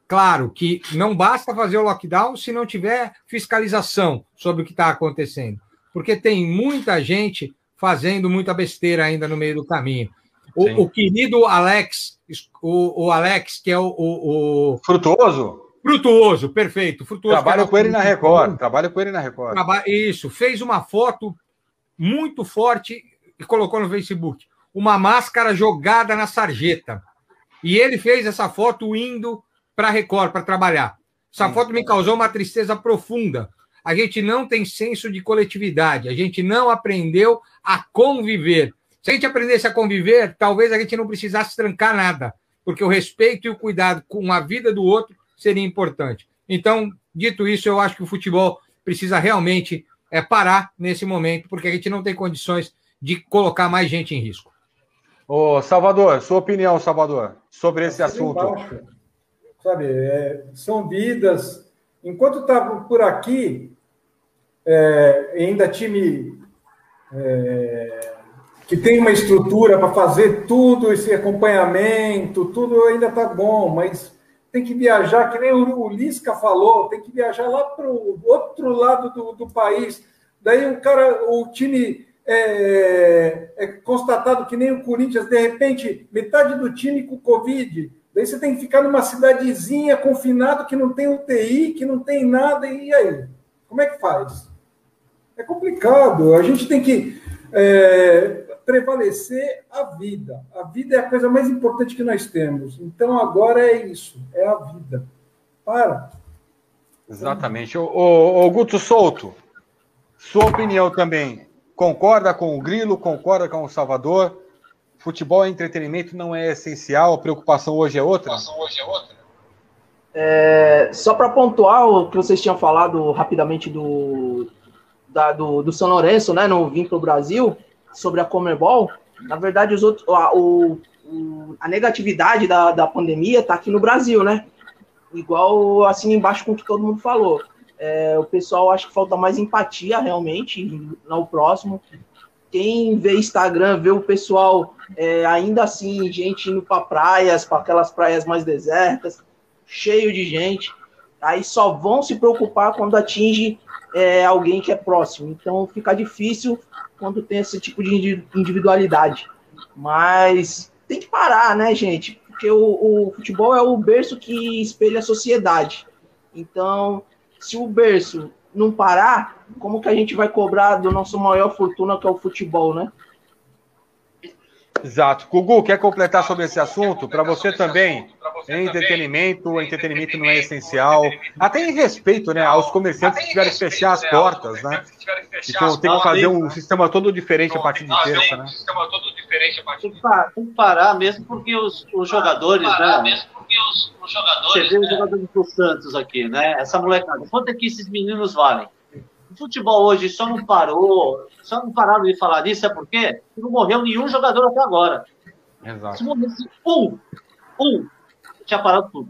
S2: claro que não basta fazer o lockdown se não tiver fiscalização sobre o que está acontecendo, porque tem muita gente fazendo muita besteira ainda no meio do caminho. O, o querido Alex, o, o Alex, que é o, o, o-
S1: Frutuoso?
S2: Frutuoso, perfeito. Frutuoso,
S1: Trabalho com ele na Record. Trabalho com ele na Record.
S2: Isso, fez uma foto muito forte e colocou no Facebook. Uma máscara jogada na sarjeta. E ele fez essa foto indo para a Record para trabalhar. Essa foto me causou uma tristeza profunda. A gente não tem senso de coletividade, a gente não aprendeu a conviver. Se a gente aprendesse a conviver, talvez a gente não precisasse trancar nada, porque o respeito e o cuidado com a vida do outro seria importante. Então, dito isso, eu acho que o futebol precisa realmente é, parar nesse momento, porque a gente não tem condições de colocar mais gente em risco.
S1: Ô, Salvador, sua opinião, Salvador, sobre esse assunto.
S4: embaixo. Sabe, é, são vidas. Enquanto está por aqui, é, ainda time é, que tem uma estrutura para fazer tudo, esse acompanhamento, tudo ainda está bom, mas tem que viajar, que nem o, o Lisca falou, tem que viajar lá para o outro lado do, do país. Daí um cara, o time é, é constatado que nem o Corinthians, de repente, metade do time com Covid. Daí você tem que ficar numa cidadezinha confinado que não tem UTI, que não tem nada, e aí? Como é que faz? É complicado. A gente tem que é, prevalecer a vida. A vida é a coisa mais importante que nós temos. Então agora é isso, é a vida. Para.
S1: Exatamente. Ô, ô, ô, Guto Souto, sua opinião também. Concorda com o Grilo? Concorda com o Salvador? Futebol é entretenimento, não é essencial. A preocupação hoje é outra?
S6: É, só para pontuar o que vocês tinham falado rapidamente do, da- do, do São Lourenço, né, no vir para o Brasil, sobre a Comebol, na verdade, os outros, a, o- a negatividade da, da pandemia está aqui no Brasil, né? Igual assim embaixo com o que todo mundo falou. É, o pessoal acha que falta mais empatia realmente no próximo. Quem vê Instagram, vê o pessoal é, ainda assim, gente indo para praias, para aquelas praias mais desertas, cheio de gente. Aí só vão se preocupar quando atinge é, alguém que é próximo. Então fica difícil quando tem esse tipo de indi- individualidade. Mas tem que parar, né, gente? Porque o, o futebol é o berço que espelha a sociedade. Então, se o berço não parar, como que a gente vai cobrar do nosso maior fortuna, que é o futebol, né?
S1: Exato. Gugu, quer completar sobre esse assunto? Para você também, entretenimento, o entretenimento não é essencial. Até em respeito né, aos comerciantes que tiveram que fechar as portas, né? Então tem que fazer um sistema todo diferente a partir de terça, né?
S5: Tem que, pa- tem que parar mesmo porque os, os jogadores, né? Você vê os jogadores do Santos aqui, né? Essa molecada. Quanto é que esses meninos valem? O futebol hoje só não parou, só não pararam de falar disso, é porque não morreu nenhum jogador até agora. Se
S1: Exato.
S5: morresse um, um, tinha parado tudo.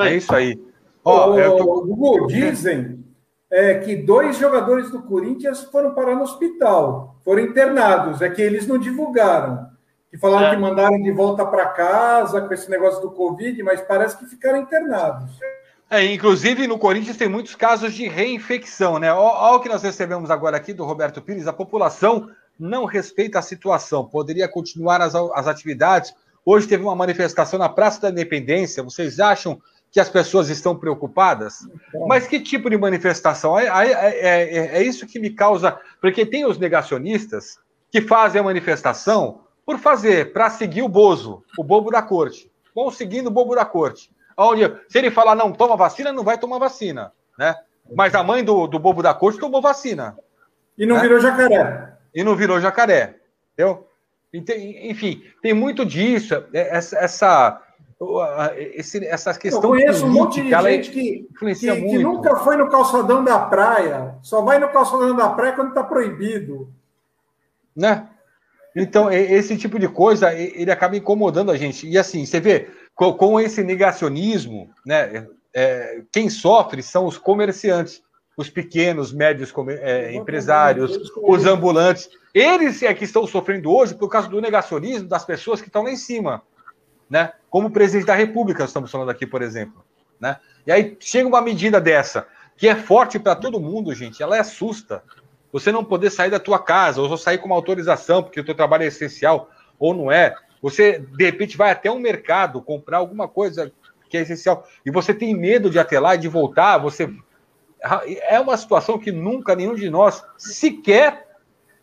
S1: É isso aí.
S4: Ó,
S1: eu tô-
S4: Gugu, dizem é, que dois jogadores do Corinthians foram parar no hospital, foram internados, é que eles não divulgaram. Que falaram
S5: É.
S4: que mandaram de volta para casa com esse negócio do Covid, mas parece que ficaram internados.
S1: É, inclusive, no Corinthians tem muitos casos de reinfecção, né? Olha o que nós recebemos agora aqui do Roberto Pires. A população não respeita a situação. Poderia continuar as, as atividades. Hoje teve uma manifestação na Praça da Independência. Vocês acham que as pessoas estão preocupadas? Mas que tipo de manifestação? É, é- é- é- é isso que me causa. Porque tem os negacionistas que fazem a manifestação por fazer, para seguir o Bozo, o bobo da corte. Vão seguindo o bobo da corte. Onde, se ele falar não toma vacina, não vai tomar vacina. Né? Mas a mãe do, do bobo da corte tomou vacina.
S4: E não
S1: né?
S4: virou jacaré.
S1: E não virou jacaré. Entendeu? Enfim, tem muito disso. é- Essa, essa, essa
S4: Eu
S1: questão
S4: conheço um monte de
S1: política,
S4: gente que,
S1: influencia
S4: que,
S1: muito.
S4: que nunca foi no calçadão da praia, só vai no calçadão da praia quando está proibido.
S1: né? Então, esse tipo de coisa, ele acaba incomodando a gente. E assim, você vê, com, com esse negacionismo, né? é, quem sofre são os comerciantes, os pequenos, médios é, empresários, os ambulantes. Eles é que estão sofrendo hoje por causa do negacionismo das pessoas que estão lá em cima, né? Como o presidente da República, estamos falando aqui, por exemplo, né? E aí chega uma medida dessa, que é forte para todo mundo, gente, ela assusta. Você não poder sair da tua casa, ou sair com uma autorização, porque o teu trabalho é essencial, ou não é. Você, de repente, vai até um mercado comprar alguma coisa que é essencial, e você tem medo de ir até lá e de voltar, você... É uma situação que nunca nenhum de nós sequer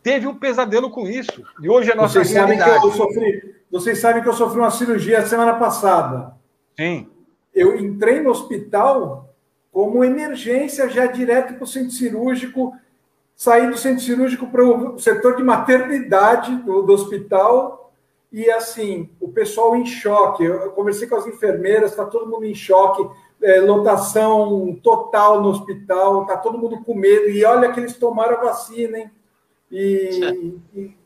S1: teve um pesadelo com isso. E hoje é a nossa
S4: Vocês sabem, que
S1: realidade.
S4: eu sofri, vocês sabem que eu sofri uma cirurgia semana passada.
S1: Sim.
S4: Eu entrei no hospital como emergência, já direto para o centro cirúrgico, saí do centro cirúrgico para o setor de maternidade do, do hospital, e assim, o pessoal em choque. Eu, eu conversei com as enfermeiras, está todo mundo em choque, é, lotação total no hospital, está todo mundo com medo, e olha que eles tomaram a vacina, hein? E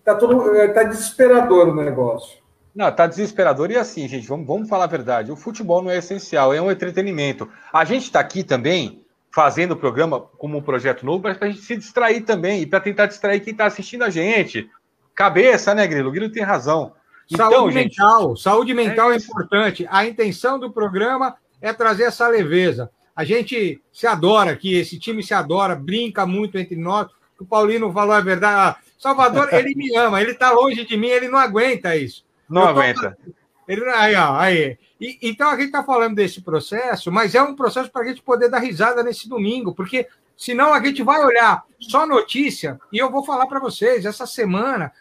S4: tá, todo, é, tá desesperador o negócio.
S1: Não, tá desesperador. E assim, gente, vamos, vamos falar a verdade. O futebol não é essencial, é um entretenimento. A gente está aqui também fazendo o programa como um projeto novo para a gente se distrair também e para tentar distrair quem está assistindo a gente. Cabeça, né, Grilo? O Grilo tem razão.
S2: Saúde então, mental, gente, saúde mental é, é importante. A intenção do programa é trazer essa leveza. A gente se adora aqui, esse time se adora, brinca muito entre nós. O Paulino falou a verdade. Ah, Salvador, ele me ama, ele está longe de mim, ele não aguenta isso.
S1: Não aguenta.
S2: Ele... Aí, ó, aí. E, então a gente está falando desse processo, mas é um processo para a gente poder dar risada nesse domingo, porque senão a gente vai olhar só notícia, e eu vou falar para vocês, essa semana,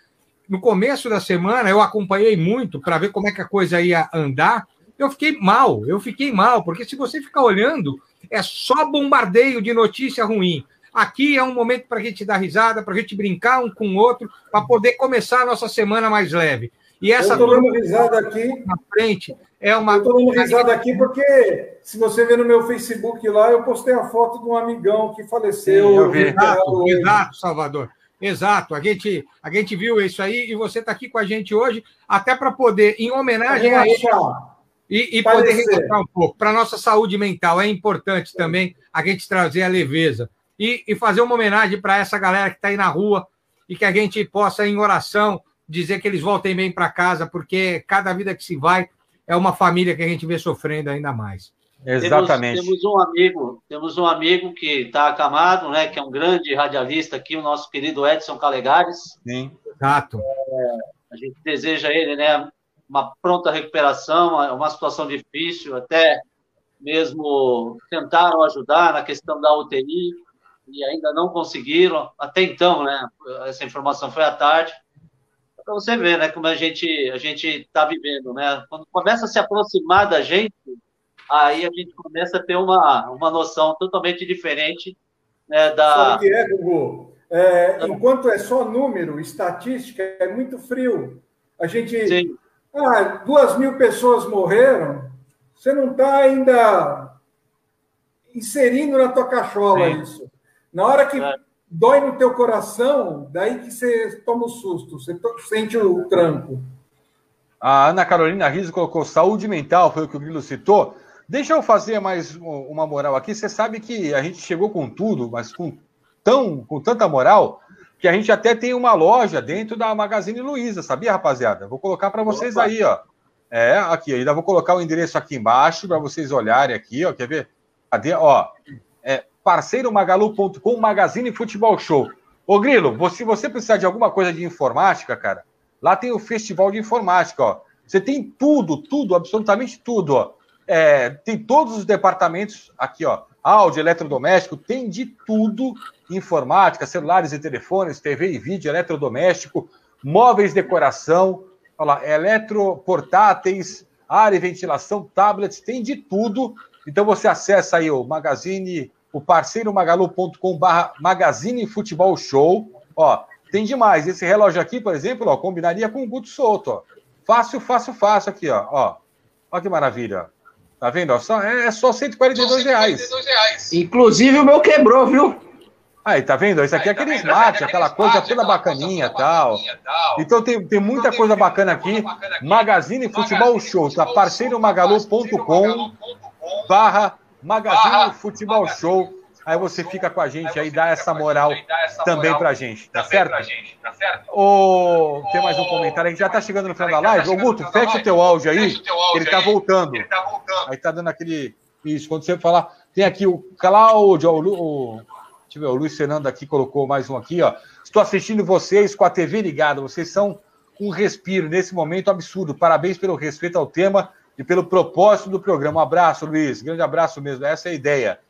S2: no começo da semana, eu acompanhei muito para ver como é que a coisa ia andar. Eu fiquei mal, eu fiquei mal, porque se você ficar olhando, é só bombardeio de notícia ruim. Aqui é um momento para a gente dar risada, para a gente brincar um com o outro, para poder começar a nossa semana mais leve. E essa
S4: eu dando risada aqui
S2: na frente é uma.
S4: Eu estou dando risada aqui porque, se você ver no meu Facebook lá, eu postei a foto de um amigão que faleceu.
S2: Sim, exato, exato, Salvador. Exato, a gente, a gente viu isso aí e você está aqui com a gente hoje, até para poder, em homenagem a isso, e, e poder resgatar um pouco. Para a nossa saúde mental, é importante também a gente trazer a leveza e, e fazer uma homenagem para essa galera que está aí na rua e que a gente possa, em oração, dizer que eles voltem bem para casa, porque cada vida que se vai é uma família que a gente vê sofrendo ainda mais.
S5: Exatamente. Temos, temos um amigo, temos um amigo que está acamado, né? Que é um grande radialista aqui, o nosso querido Edson Calegares.
S2: Sim, exato.
S5: É, a gente deseja ele, né? Uma pronta recuperação, uma situação difícil, até mesmo tentaram ajudar na questão da UTI e ainda não conseguiram. Até então, né? Essa informação foi à tarde para você ver, né, como a gente a gente está vivendo, né? Quando começa a se aproximar da gente, aí a gente começa a ter uma, uma noção totalmente diferente né, da.
S4: Sabe que é, Gugu? É, enquanto é só número, estatística, é muito frio. A gente. Sim. Ah, duas mil pessoas morreram, você não está ainda inserindo na tua cachola Sim. isso. Na hora que é dói no teu coração, daí que você toma o susto, você sente o tranco.
S1: A Ana Carolina Rizzo colocou saúde mental, foi o que o Grilo citou. Deixa eu fazer mais uma moral aqui. Você sabe que a gente chegou com tudo, mas com, tão, com tanta moral, que a gente até tem uma loja dentro da Magazine Luiza, sabia, rapaziada? Vou colocar para vocês Opa. aí, ó. É, aqui, ainda vou colocar o endereço aqui embaixo para vocês olharem aqui, ó. Quer ver? Cadê? Ó, parceiromagalu.com, Magazine Futebol Show. Ô Grilo, se você precisar de alguma coisa de informática, cara, lá tem o Festival de Informática, ó. Você tem tudo, tudo, absolutamente tudo, ó. É, tem todos os departamentos aqui, ó. Áudio, eletrodoméstico, tem de tudo. Informática, celulares e telefones, TV e vídeo, eletrodoméstico, móveis, decoração, olha lá, eletroportáteis, área e ventilação, tablets, tem de tudo. Então você acessa aí o Magazine o parceiro magalu.com barra Magazine Futebol Show. Ó, tem demais. Esse relógio aqui, por exemplo, ó, combinaria com o Guto Souto, ó. Fácil, fácil, fácil aqui, ó. Ó, ó que maravilha. Tá vendo? Só, é, é só 142 reais. reais.
S6: Inclusive o meu quebrou, viu?
S1: Aí, tá vendo? Isso aqui é aquele smart, aquela coisa toda bacaninha e tal. Então tem, tem muita coisa bacana aqui. Magazine Futebol Show, tá? Parceiromagalu.com barra Magazine Futebol Show. Aí você fica com a gente aí, dá essa moral também pra gente, tá certo? Ô, tem mais um comentário, a gente já tá chegando no final da live. Ô, Guto, fecha o teu áudio aí, ele tá voltando. Aí tá dando aquele. Isso, quando você falar. Tem aqui o Cláudio, o, o, deixa eu ver, o Luiz Fernando aqui colocou mais um aqui, ó. Estou assistindo vocês com a TV ligada, vocês são um respiro nesse momento absurdo. Parabéns pelo respeito ao tema e pelo propósito do programa. Um abraço, Luiz. Grande abraço mesmo. Essa é a ideia.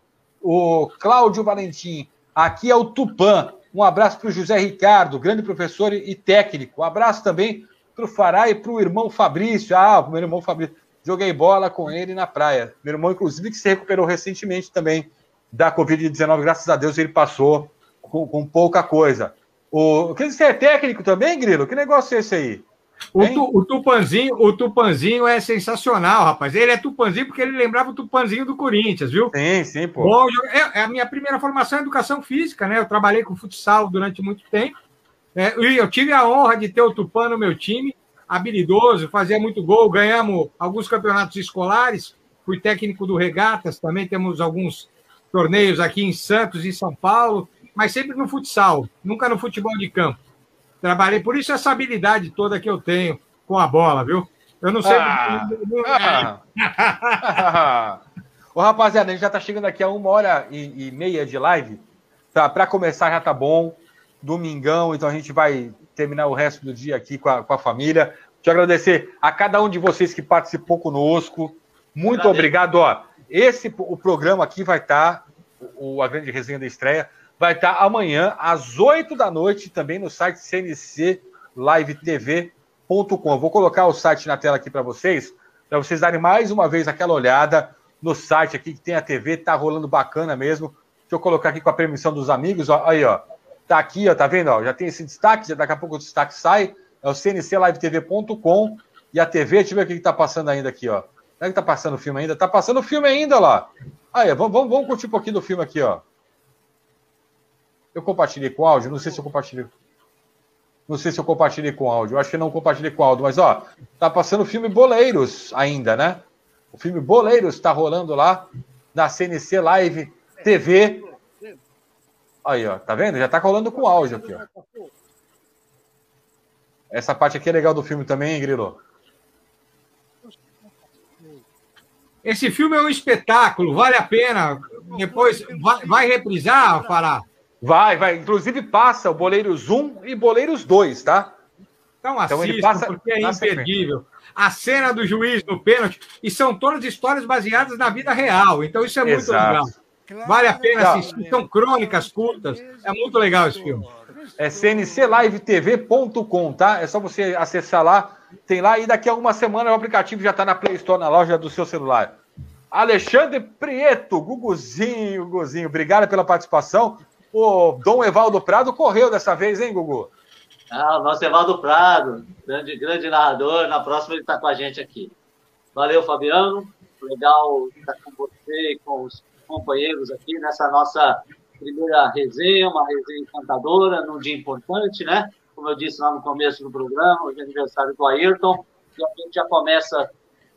S1: O Cláudio Valentim, aqui é o Tupã. Um abraço para o José Ricardo, grande professor e técnico. Um abraço também para o Fará e para o irmão Fabrício. Ah, o meu irmão Fabrício. Joguei bola com ele na praia. Meu irmão, inclusive, que se recuperou recentemente também da Covid-19. Graças a Deus ele passou com, com pouca coisa. O, você é técnico também, Grilo? Que negócio é esse aí?
S2: O, tu, o, Tupanzinho, o Tupanzinho é sensacional, rapaz. Ele é Tupanzinho porque ele lembrava o Tupanzinho do Corinthians, viu?
S1: Sim, sim, pô.
S2: Bom, é, é, a minha primeira formação em educação física, né? Eu trabalhei com futsal durante muito tempo. É, eu tive a honra de ter o Tupã no meu time, habilidoso, fazia muito gol, ganhamos alguns campeonatos escolares, fui técnico do Regatas, também temos alguns torneios aqui em Santos e São Paulo, mas sempre no futsal, nunca no futebol de campo. Trabalhei, por isso essa habilidade toda que eu tenho com a bola, viu? Eu não sei.
S1: Ah. Ah. Ô, rapaziada, a gente já tá chegando aqui a uma hora e, e meia de live. Tá, para começar já tá bom. Domingão, então a gente vai terminar o resto do dia aqui com a, com a família. Te agradecer a cada um de vocês que participou conosco. Muito
S5: Agradeço.
S1: obrigado. Ó, esse o programa aqui vai estar, o, a grande resenha da estreia, vai estar amanhã às 8 da noite também no site cnclivetv.com. Vou colocar o site na tela aqui para vocês, para vocês darem mais uma vez aquela olhada no site aqui que tem a TV, tá rolando bacana mesmo. Deixa eu colocar aqui com a permissão dos amigos, ó, aí, ó. Tá aqui, ó, tá vendo? Ó, já tem esse destaque, já daqui a pouco o destaque sai. É o cnclivetv.com e a TV, deixa eu ver o que tá passando ainda aqui, ó. É que tá passando o filme ainda? Tá passando o filme ainda lá. Aí, vamos, vamos, vamos curtir um pouquinho do filme aqui, ó. Eu compartilhei com áudio? Não sei se eu compartilhei. Não sei se eu compartilhei com áudio. Eu acho que não compartilhei com áudio, mas ó, tá passando o filme Boleiros ainda, né? O filme Boleiros está rolando lá na CNC Live TV. Aí, ó, tá vendo? Já tá rolando com áudio aqui, ó. Essa parte aqui é legal do filme também, hein, Grilo?
S2: Esse filme é um espetáculo, vale a pena. Depois vai, vai reprisar, Fará?
S1: Vai, vai. Inclusive passa o Boleiros 1 e Boleiros 2, tá?
S2: Então
S1: Então ele passa
S2: porque é imperdível. A cena do juiz no pênalti, e são todas histórias baseadas na vida real. Então isso é muito
S1: Exato.
S2: legal. Vale a pena assistir. São crônicas curtas. É muito legal esse filme.
S1: É cnclivetv.com, tá? É só você acessar lá. Tem lá e daqui a uma semana o aplicativo já tá na Play Store, na loja do seu celular. Alexandre Prieto, Guguzinho, Guguzinho, obrigado pela participação. O Dom Evaldo Prado correu dessa vez, hein, Gugu?
S5: Ah, o nosso Evaldo Prado, grande, grande narrador. Na próxima ele está com a gente aqui. Valeu, Fabiano. Legal estar com você e com os companheiros aqui nessa nossa primeira resenha, uma resenha encantadora, num dia importante, né? Como eu disse lá no começo do programa, hoje é aniversário do Ayrton, e a gente já começa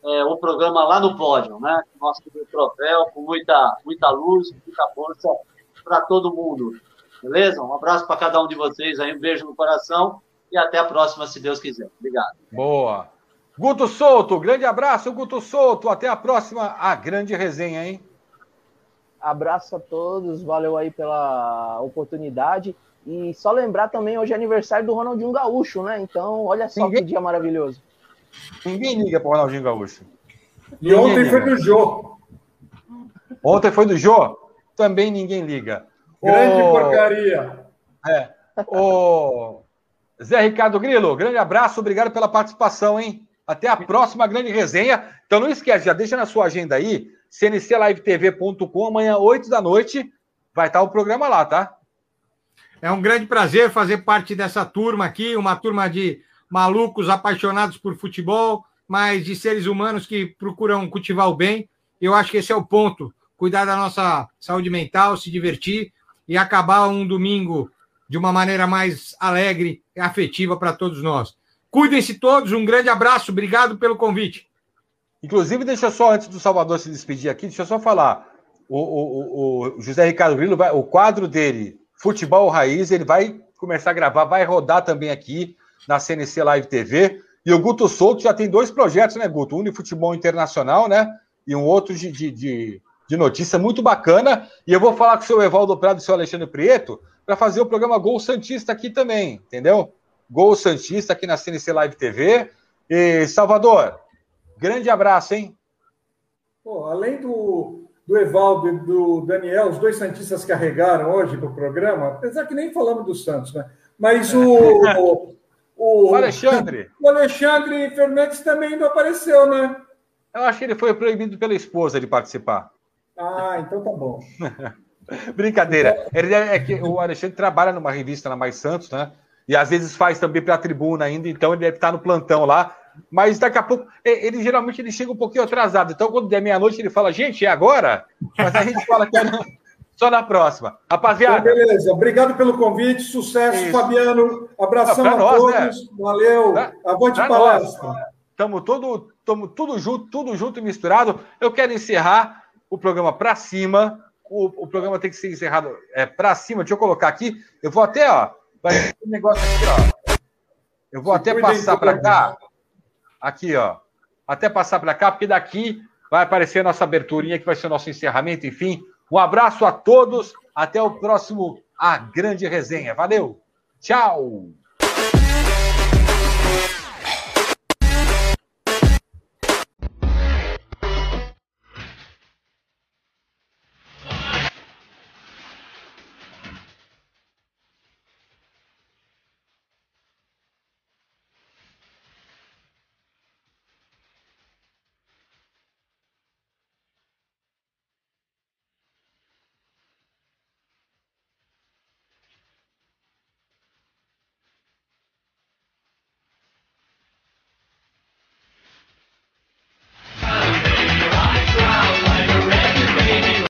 S5: é, o programa lá no pódio, né? Nosso troféu, com muita, muita luz, muita força para todo mundo. Beleza? Um abraço para cada um de vocês aí, um beijo no coração e até a próxima, se Deus quiser. Obrigado.
S1: Boa. Guto Souto, grande abraço, Guto Souto. Até a próxima, a grande resenha, hein?
S6: Abraço a todos, valeu aí pela oportunidade. E só lembrar também, hoje é aniversário do Ronaldinho Gaúcho, né? Então, olha só
S1: Ninguém-
S6: que dia maravilhoso.
S1: Ninguém liga pro Ronaldinho Gaúcho.
S4: E ontem
S1: Ninguém
S4: foi
S1: liga.
S4: do Jô.
S1: Ontem foi do Jô? Também ninguém liga.
S4: Grande
S1: Ô,
S4: porcaria.
S1: É. Ô, Zé Ricardo Grilo, grande abraço, obrigado pela participação, hein? Até a próxima grande resenha. Então não esquece, já deixa na sua agenda aí, cnclivetv.com, amanhã, 8 da noite, vai estar o programa lá, tá?
S2: É um grande prazer fazer parte dessa turma aqui, uma turma de malucos apaixonados por futebol, mas de seres humanos que procuram cultivar o bem. Eu acho que esse é o ponto: cuidar da nossa saúde mental, se divertir e acabar um domingo de uma maneira mais alegre e afetiva para todos nós. Cuidem-se todos, um grande abraço, obrigado pelo convite.
S1: Inclusive, deixa só, antes do Salvador se despedir aqui, deixa eu só falar. O, o- o- José Ricardo Grilo, o quadro dele, Futebol Raiz, ele vai começar a gravar, vai rodar também aqui na CNC Live TV. E o Guto Souto já tem dois projetos, né, Guto? Um de futebol internacional, né? E um outro de, de, de, de notícia muito bacana. E eu vou falar com o seu Evaldo Prado e o seu Alexandre Prieto para fazer o programa Gol Santista aqui também, entendeu? Gol Santista aqui na CNC Live TV. E Salvador, grande abraço, hein?
S4: Pô, além do, do Evaldo e do Daniel, os dois Santistas carregaram hoje para o programa, apesar que nem falamos do Santos, né? Mas o, o,
S1: O Alexandre.
S4: o Alexandre Fernandes também não apareceu, né?
S1: Eu acho que ele foi proibido pela esposa de participar.
S4: Ah, então tá bom.
S1: Brincadeira. Ele é, é que o Alexandre trabalha numa revista na Mais Santos, né? E às vezes faz também para a tribuna ainda, então ele deve estar no plantão lá. Mas daqui a pouco, ele geralmente ele chega um pouquinho atrasado. Então, quando der meia-noite, ele fala, gente, é agora? Mas a gente fala que é, Só na próxima.
S4: Então,
S1: Rapaziada,
S4: beleza. Obrigado pelo convite. Sucesso,
S1: Isso.
S4: Fabiano. Abração
S1: Pra
S4: a
S1: nós,
S4: todos.
S1: né?
S4: Valeu.
S1: Pra-
S4: Avante
S1: pra
S4: palestra.
S1: Estamos todo, tamo tudo junto, tudo junto e misturado. Eu quero encerrar o programa para cima. O, o programa tem que ser encerrado é, para cima. Deixa eu colocar aqui. Eu vou até, ó. Vai ter um negócio aqui, ó. Eu vou até passar para cá. Aqui, ó. Até passar para cá, porque daqui vai aparecer a nossa aberturinha, que vai ser o nosso encerramento. Enfim, um abraço a todos. Até o próximo A Grande Resenha. Valeu. Tchau.